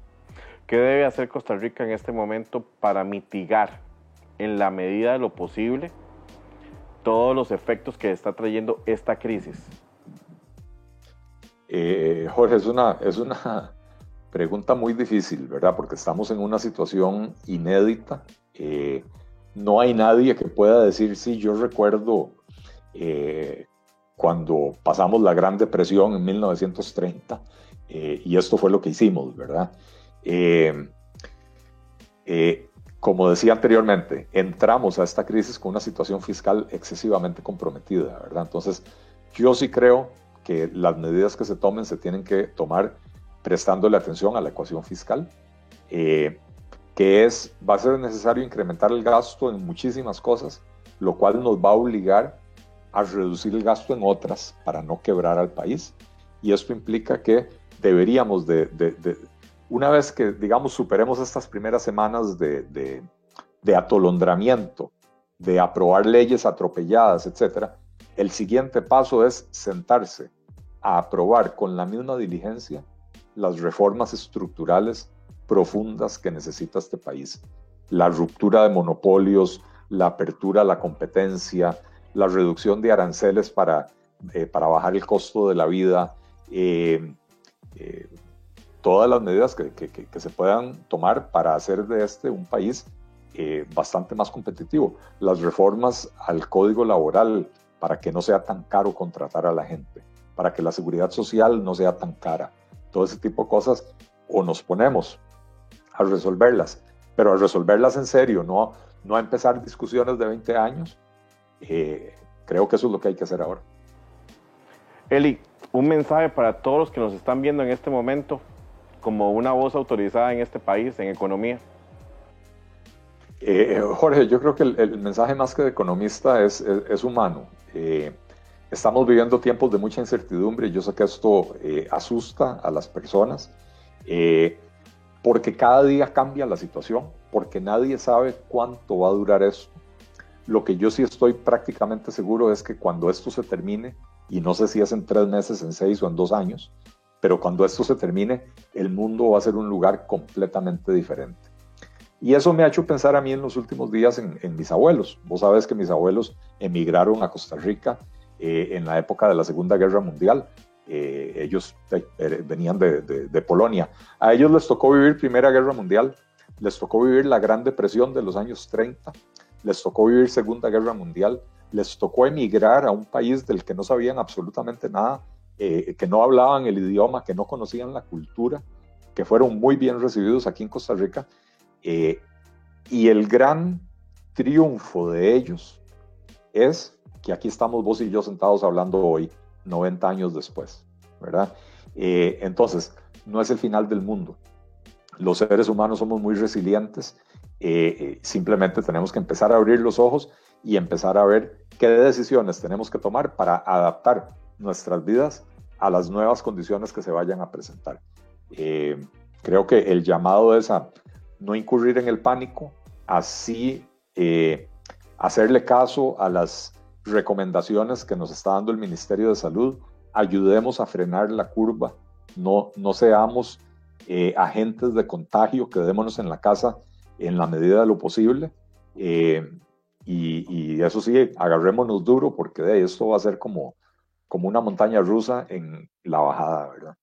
Speaker 1: ¿Qué debe hacer Costa Rica en este momento para mitigar en la medida de lo posible todos los efectos que está trayendo esta crisis?
Speaker 2: Eh, Jorge, es una, es una pregunta muy difícil, ¿verdad? Porque estamos en una situación inédita. Eh, no hay nadie que pueda decir, sí, yo recuerdo eh, cuando pasamos la Gran Depresión en 1930, eh, y esto fue lo que hicimos, ¿verdad? Eh, eh, como decía anteriormente, entramos a esta crisis con una situación fiscal excesivamente comprometida, ¿verdad? Entonces, yo sí creo que las medidas que se tomen se tienen que tomar prestándole atención a la ecuación fiscal, que es, va a ser necesario incrementar el gasto en muchísimas cosas, lo cual nos va a obligar a reducir el gasto en otras para no quebrar al país. Y esto implica que deberíamos de, una vez que, digamos, superemos estas primeras semanas de, atolondramiento, de aprobar leyes atropelladas, etcétera, el siguiente paso es sentarse a aprobar con la misma diligencia las reformas estructurales profundas que necesita este país. La ruptura de monopolios, la apertura a la competencia, la reducción de aranceles para, eh, para bajar el costo de la vida, eh, eh, todas las medidas que, que, se puedan tomar para hacer de este un país bastante más competitivo. Las reformas al código laboral para que no sea tan caro contratar a la gente, para que la seguridad social no sea tan cara. Todo ese tipo de cosas o nos ponemos a resolverlas, pero a resolverlas en serio, no, no a empezar discusiones de 20 años. Eh, creo que eso es lo que hay que hacer ahora.
Speaker 1: Eli, un mensaje para todos los que nos están viendo en este momento como una voz autorizada en este país, en economía.
Speaker 2: Eh, Jorge, yo creo que el, mensaje más que de economista es, es, humano. Eh, estamos viviendo tiempos de mucha incertidumbre y yo sé que esto asusta a las personas porque cada día cambia la situación, porque nadie sabe cuánto va a durar eso. Lo que yo sí estoy prácticamente seguro es que cuando esto se termine, y no sé si es en tres meses, en seis o en dos años, pero cuando esto se termine, el mundo va a ser un lugar completamente diferente. Y eso me ha hecho pensar a mí en los últimos días en, mis abuelos. Vos sabes que mis abuelos emigraron a Costa Rica eh, en la época de la Segunda Guerra Mundial eh, ellos eh, venían de, de, Polonia. A ellos les tocó vivir Primera Guerra Mundial, les tocó vivir la Gran Depresión de los años 30, les tocó vivir Segunda Guerra Mundial, les tocó emigrar a un país del que no sabían absolutamente nada, que no hablaban el idioma, que no conocían la cultura, que fueron muy bien recibidos aquí en Costa Rica. y el gran triunfo de ellos es que aquí estamos vos y yo sentados hablando hoy 90 años después, ¿verdad? Eh, entonces, no es el final del mundo. Los seres humanos somos muy resilientes, eh, eh, simplemente tenemos que empezar a abrir los ojos y empezar a ver qué decisiones tenemos que tomar para adaptar nuestras vidas a las nuevas condiciones que se vayan a presentar. creo que el llamado es a no incurrir en el pánico, así hacerle caso a las recomendaciones que nos está dando el Ministerio de Salud, ayudemos a frenar la curva, no, no seamos eh, agentes de contagio, quedémonos en la casa en la medida de lo posible. Eh, y, eso sí, agarrémonos duro porque de esto va a ser como, como una montaña rusa en la bajada, ¿verdad?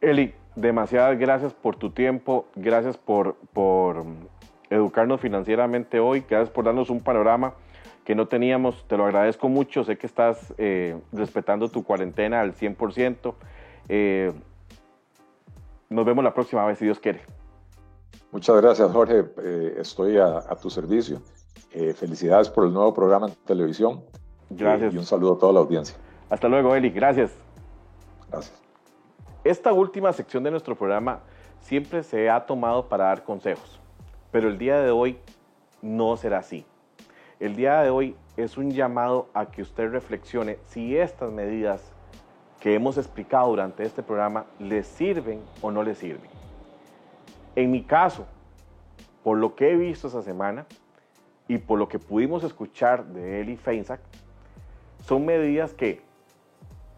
Speaker 1: Eli, demasiadas gracias por tu tiempo, gracias por, por educarnos financieramente hoy, gracias por darnos un panorama que no teníamos. Te lo agradezco mucho. Sé que estás eh, respetando tu cuarentena al 100%. Eh, nos vemos la próxima vez, si Dios quiere.
Speaker 2: Muchas gracias, Jorge. Eh, estoy a, tu servicio. felicidades por el nuevo programa en televisión.
Speaker 1: Gracias.
Speaker 2: y un saludo a toda la audiencia.
Speaker 1: Hasta luego, Eli. Gracias.
Speaker 2: Gracias.
Speaker 1: Esta última sección de nuestro programa siempre se ha tomado para dar consejos, pero el día de hoy no será así. El día de hoy es un llamado a que usted reflexione si estas medidas que hemos explicado durante este programa le sirven o no le sirven. En mi caso, por lo que he visto esa semana y por lo que pudimos escuchar de Eli Feinsack, son medidas que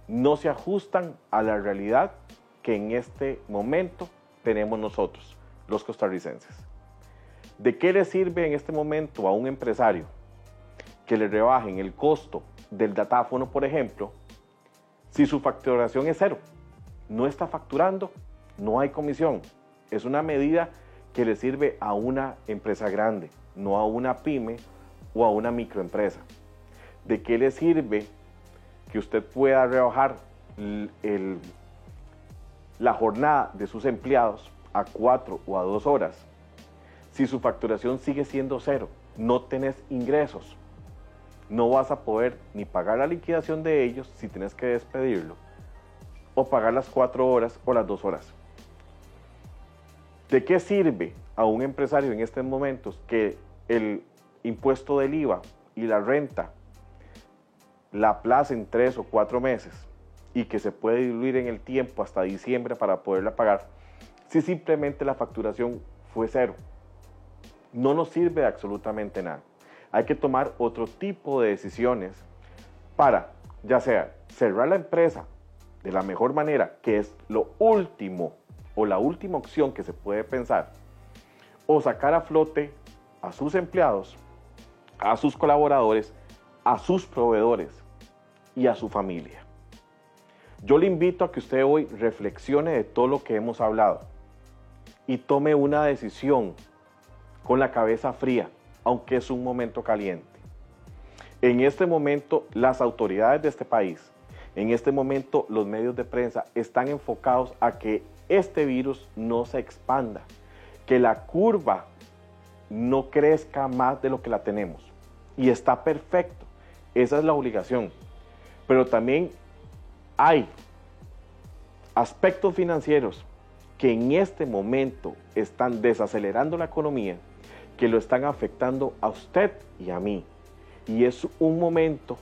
Speaker 1: no se ajustan a la realidad que en este momento tenemos nosotros, los costarricenses. ¿De qué le sirve en este momento a un empresario que le rebajen el costo del datáfono, por ejemplo, si su facturación es cero. No está facturando, no hay comisión. Es una medida que le sirve a una empresa grande, no a una pyme o a una microempresa. ¿De qué le sirve que usted pueda rebajar la jornada de sus empleados a cuatro o a dos horas si su facturación sigue siendo cero? No tenés ingresos no vas a poder ni pagar la liquidación de ellos si tienes que despedirlo, o pagar las cuatro horas o las dos horas. ¿De qué sirve a un empresario en estos momentos que el impuesto del IVA y la renta la en tres o cuatro meses y que se puede diluir en el tiempo hasta diciembre para poderla pagar si simplemente la facturación fue cero? No nos sirve de absolutamente nada hay que tomar otro tipo de decisiones para, ya sea cerrar la empresa de la mejor manera, que es lo último o la última opción que se puede pensar, o sacar a flote a sus empleados, a sus colaboradores, a sus proveedores y a su familia. Yo le invito a que usted hoy reflexione de todo lo que hemos hablado y tome una decisión con la cabeza fría, aunque es un momento caliente. En este momento, las autoridades de este país, en este momento los medios de prensa están enfocados a que este virus no se expanda, que la curva no crezca más de lo que la tenemos. Y está perfecto, esa es la obligación. Pero también hay aspectos financieros que en este momento están desacelerando la economía, que lo están afectando a usted y a mí. Y es un momento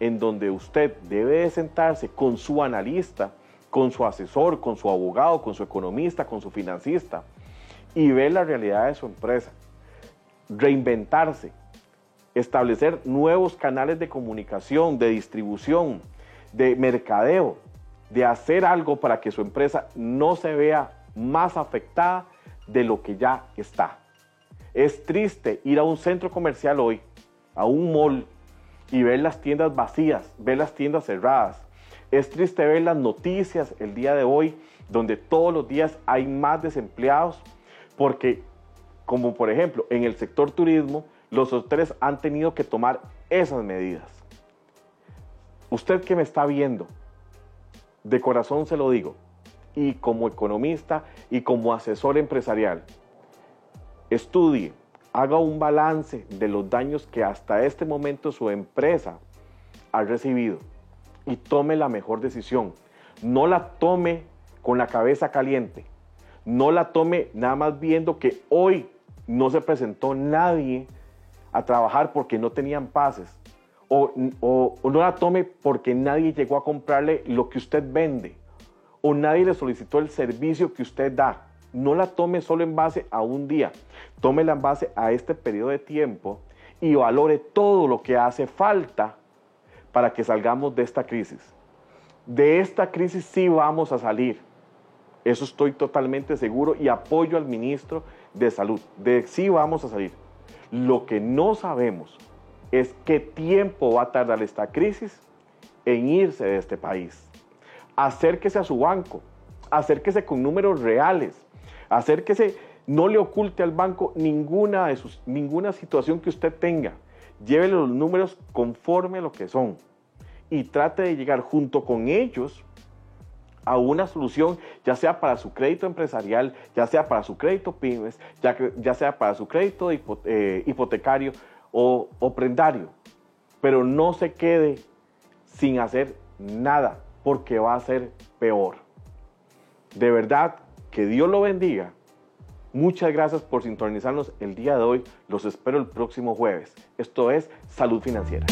Speaker 1: en donde usted debe de sentarse con su analista, con su asesor, con su abogado, con su economista, con su financista y ver la realidad de su empresa. Reinventarse, establecer nuevos canales de comunicación, de distribución, de mercadeo, de hacer algo para que su empresa no se vea más afectada de lo que ya está. Es triste ir a un centro comercial hoy, a un mall, y ver las tiendas vacías, ver las tiendas cerradas. Es triste ver las noticias el día de hoy, donde todos los días hay más desempleados, porque, como por ejemplo, en el sector turismo, los hoteles han tenido que tomar esas medidas. Usted que me está viendo, de corazón se lo digo, y como economista y como asesor empresarial, estudie, haga un balance de los daños que hasta este momento su empresa ha recibido y tome la mejor decisión. No la tome con la cabeza caliente. No la tome nada más viendo que hoy no se presentó nadie a trabajar porque no tenían pases. O, no la tome porque nadie llegó a comprarle lo que usted vende. O nadie le solicitó el servicio que usted da. No la tome solo en base a un día. Tómela en base a este periodo de tiempo y valore todo lo que hace falta para que salgamos de esta crisis. De esta crisis sí vamos a salir. Eso estoy totalmente seguro y apoyo al ministro de Salud. De sí vamos a salir. Lo que no sabemos es qué tiempo va a tardar esta crisis en irse de este país. Acérquese a su banco, acérquese con números reales, acérquese, no le oculte al banco ninguna, de sus, ninguna situación que usted tenga. Llévele los números conforme a lo que son y trate de llegar junto con ellos a una solución, ya sea para su crédito empresarial, ya sea para su crédito pymes, ya, ya sea para su crédito eh, hipotecario o, o prendario. Pero no se quede sin hacer nada, porque va a ser peor. De verdad, que Dios lo bendiga. Muchas gracias por sintonizarnos el día de hoy. Los espero el próximo jueves. Esto es Salud Financiera.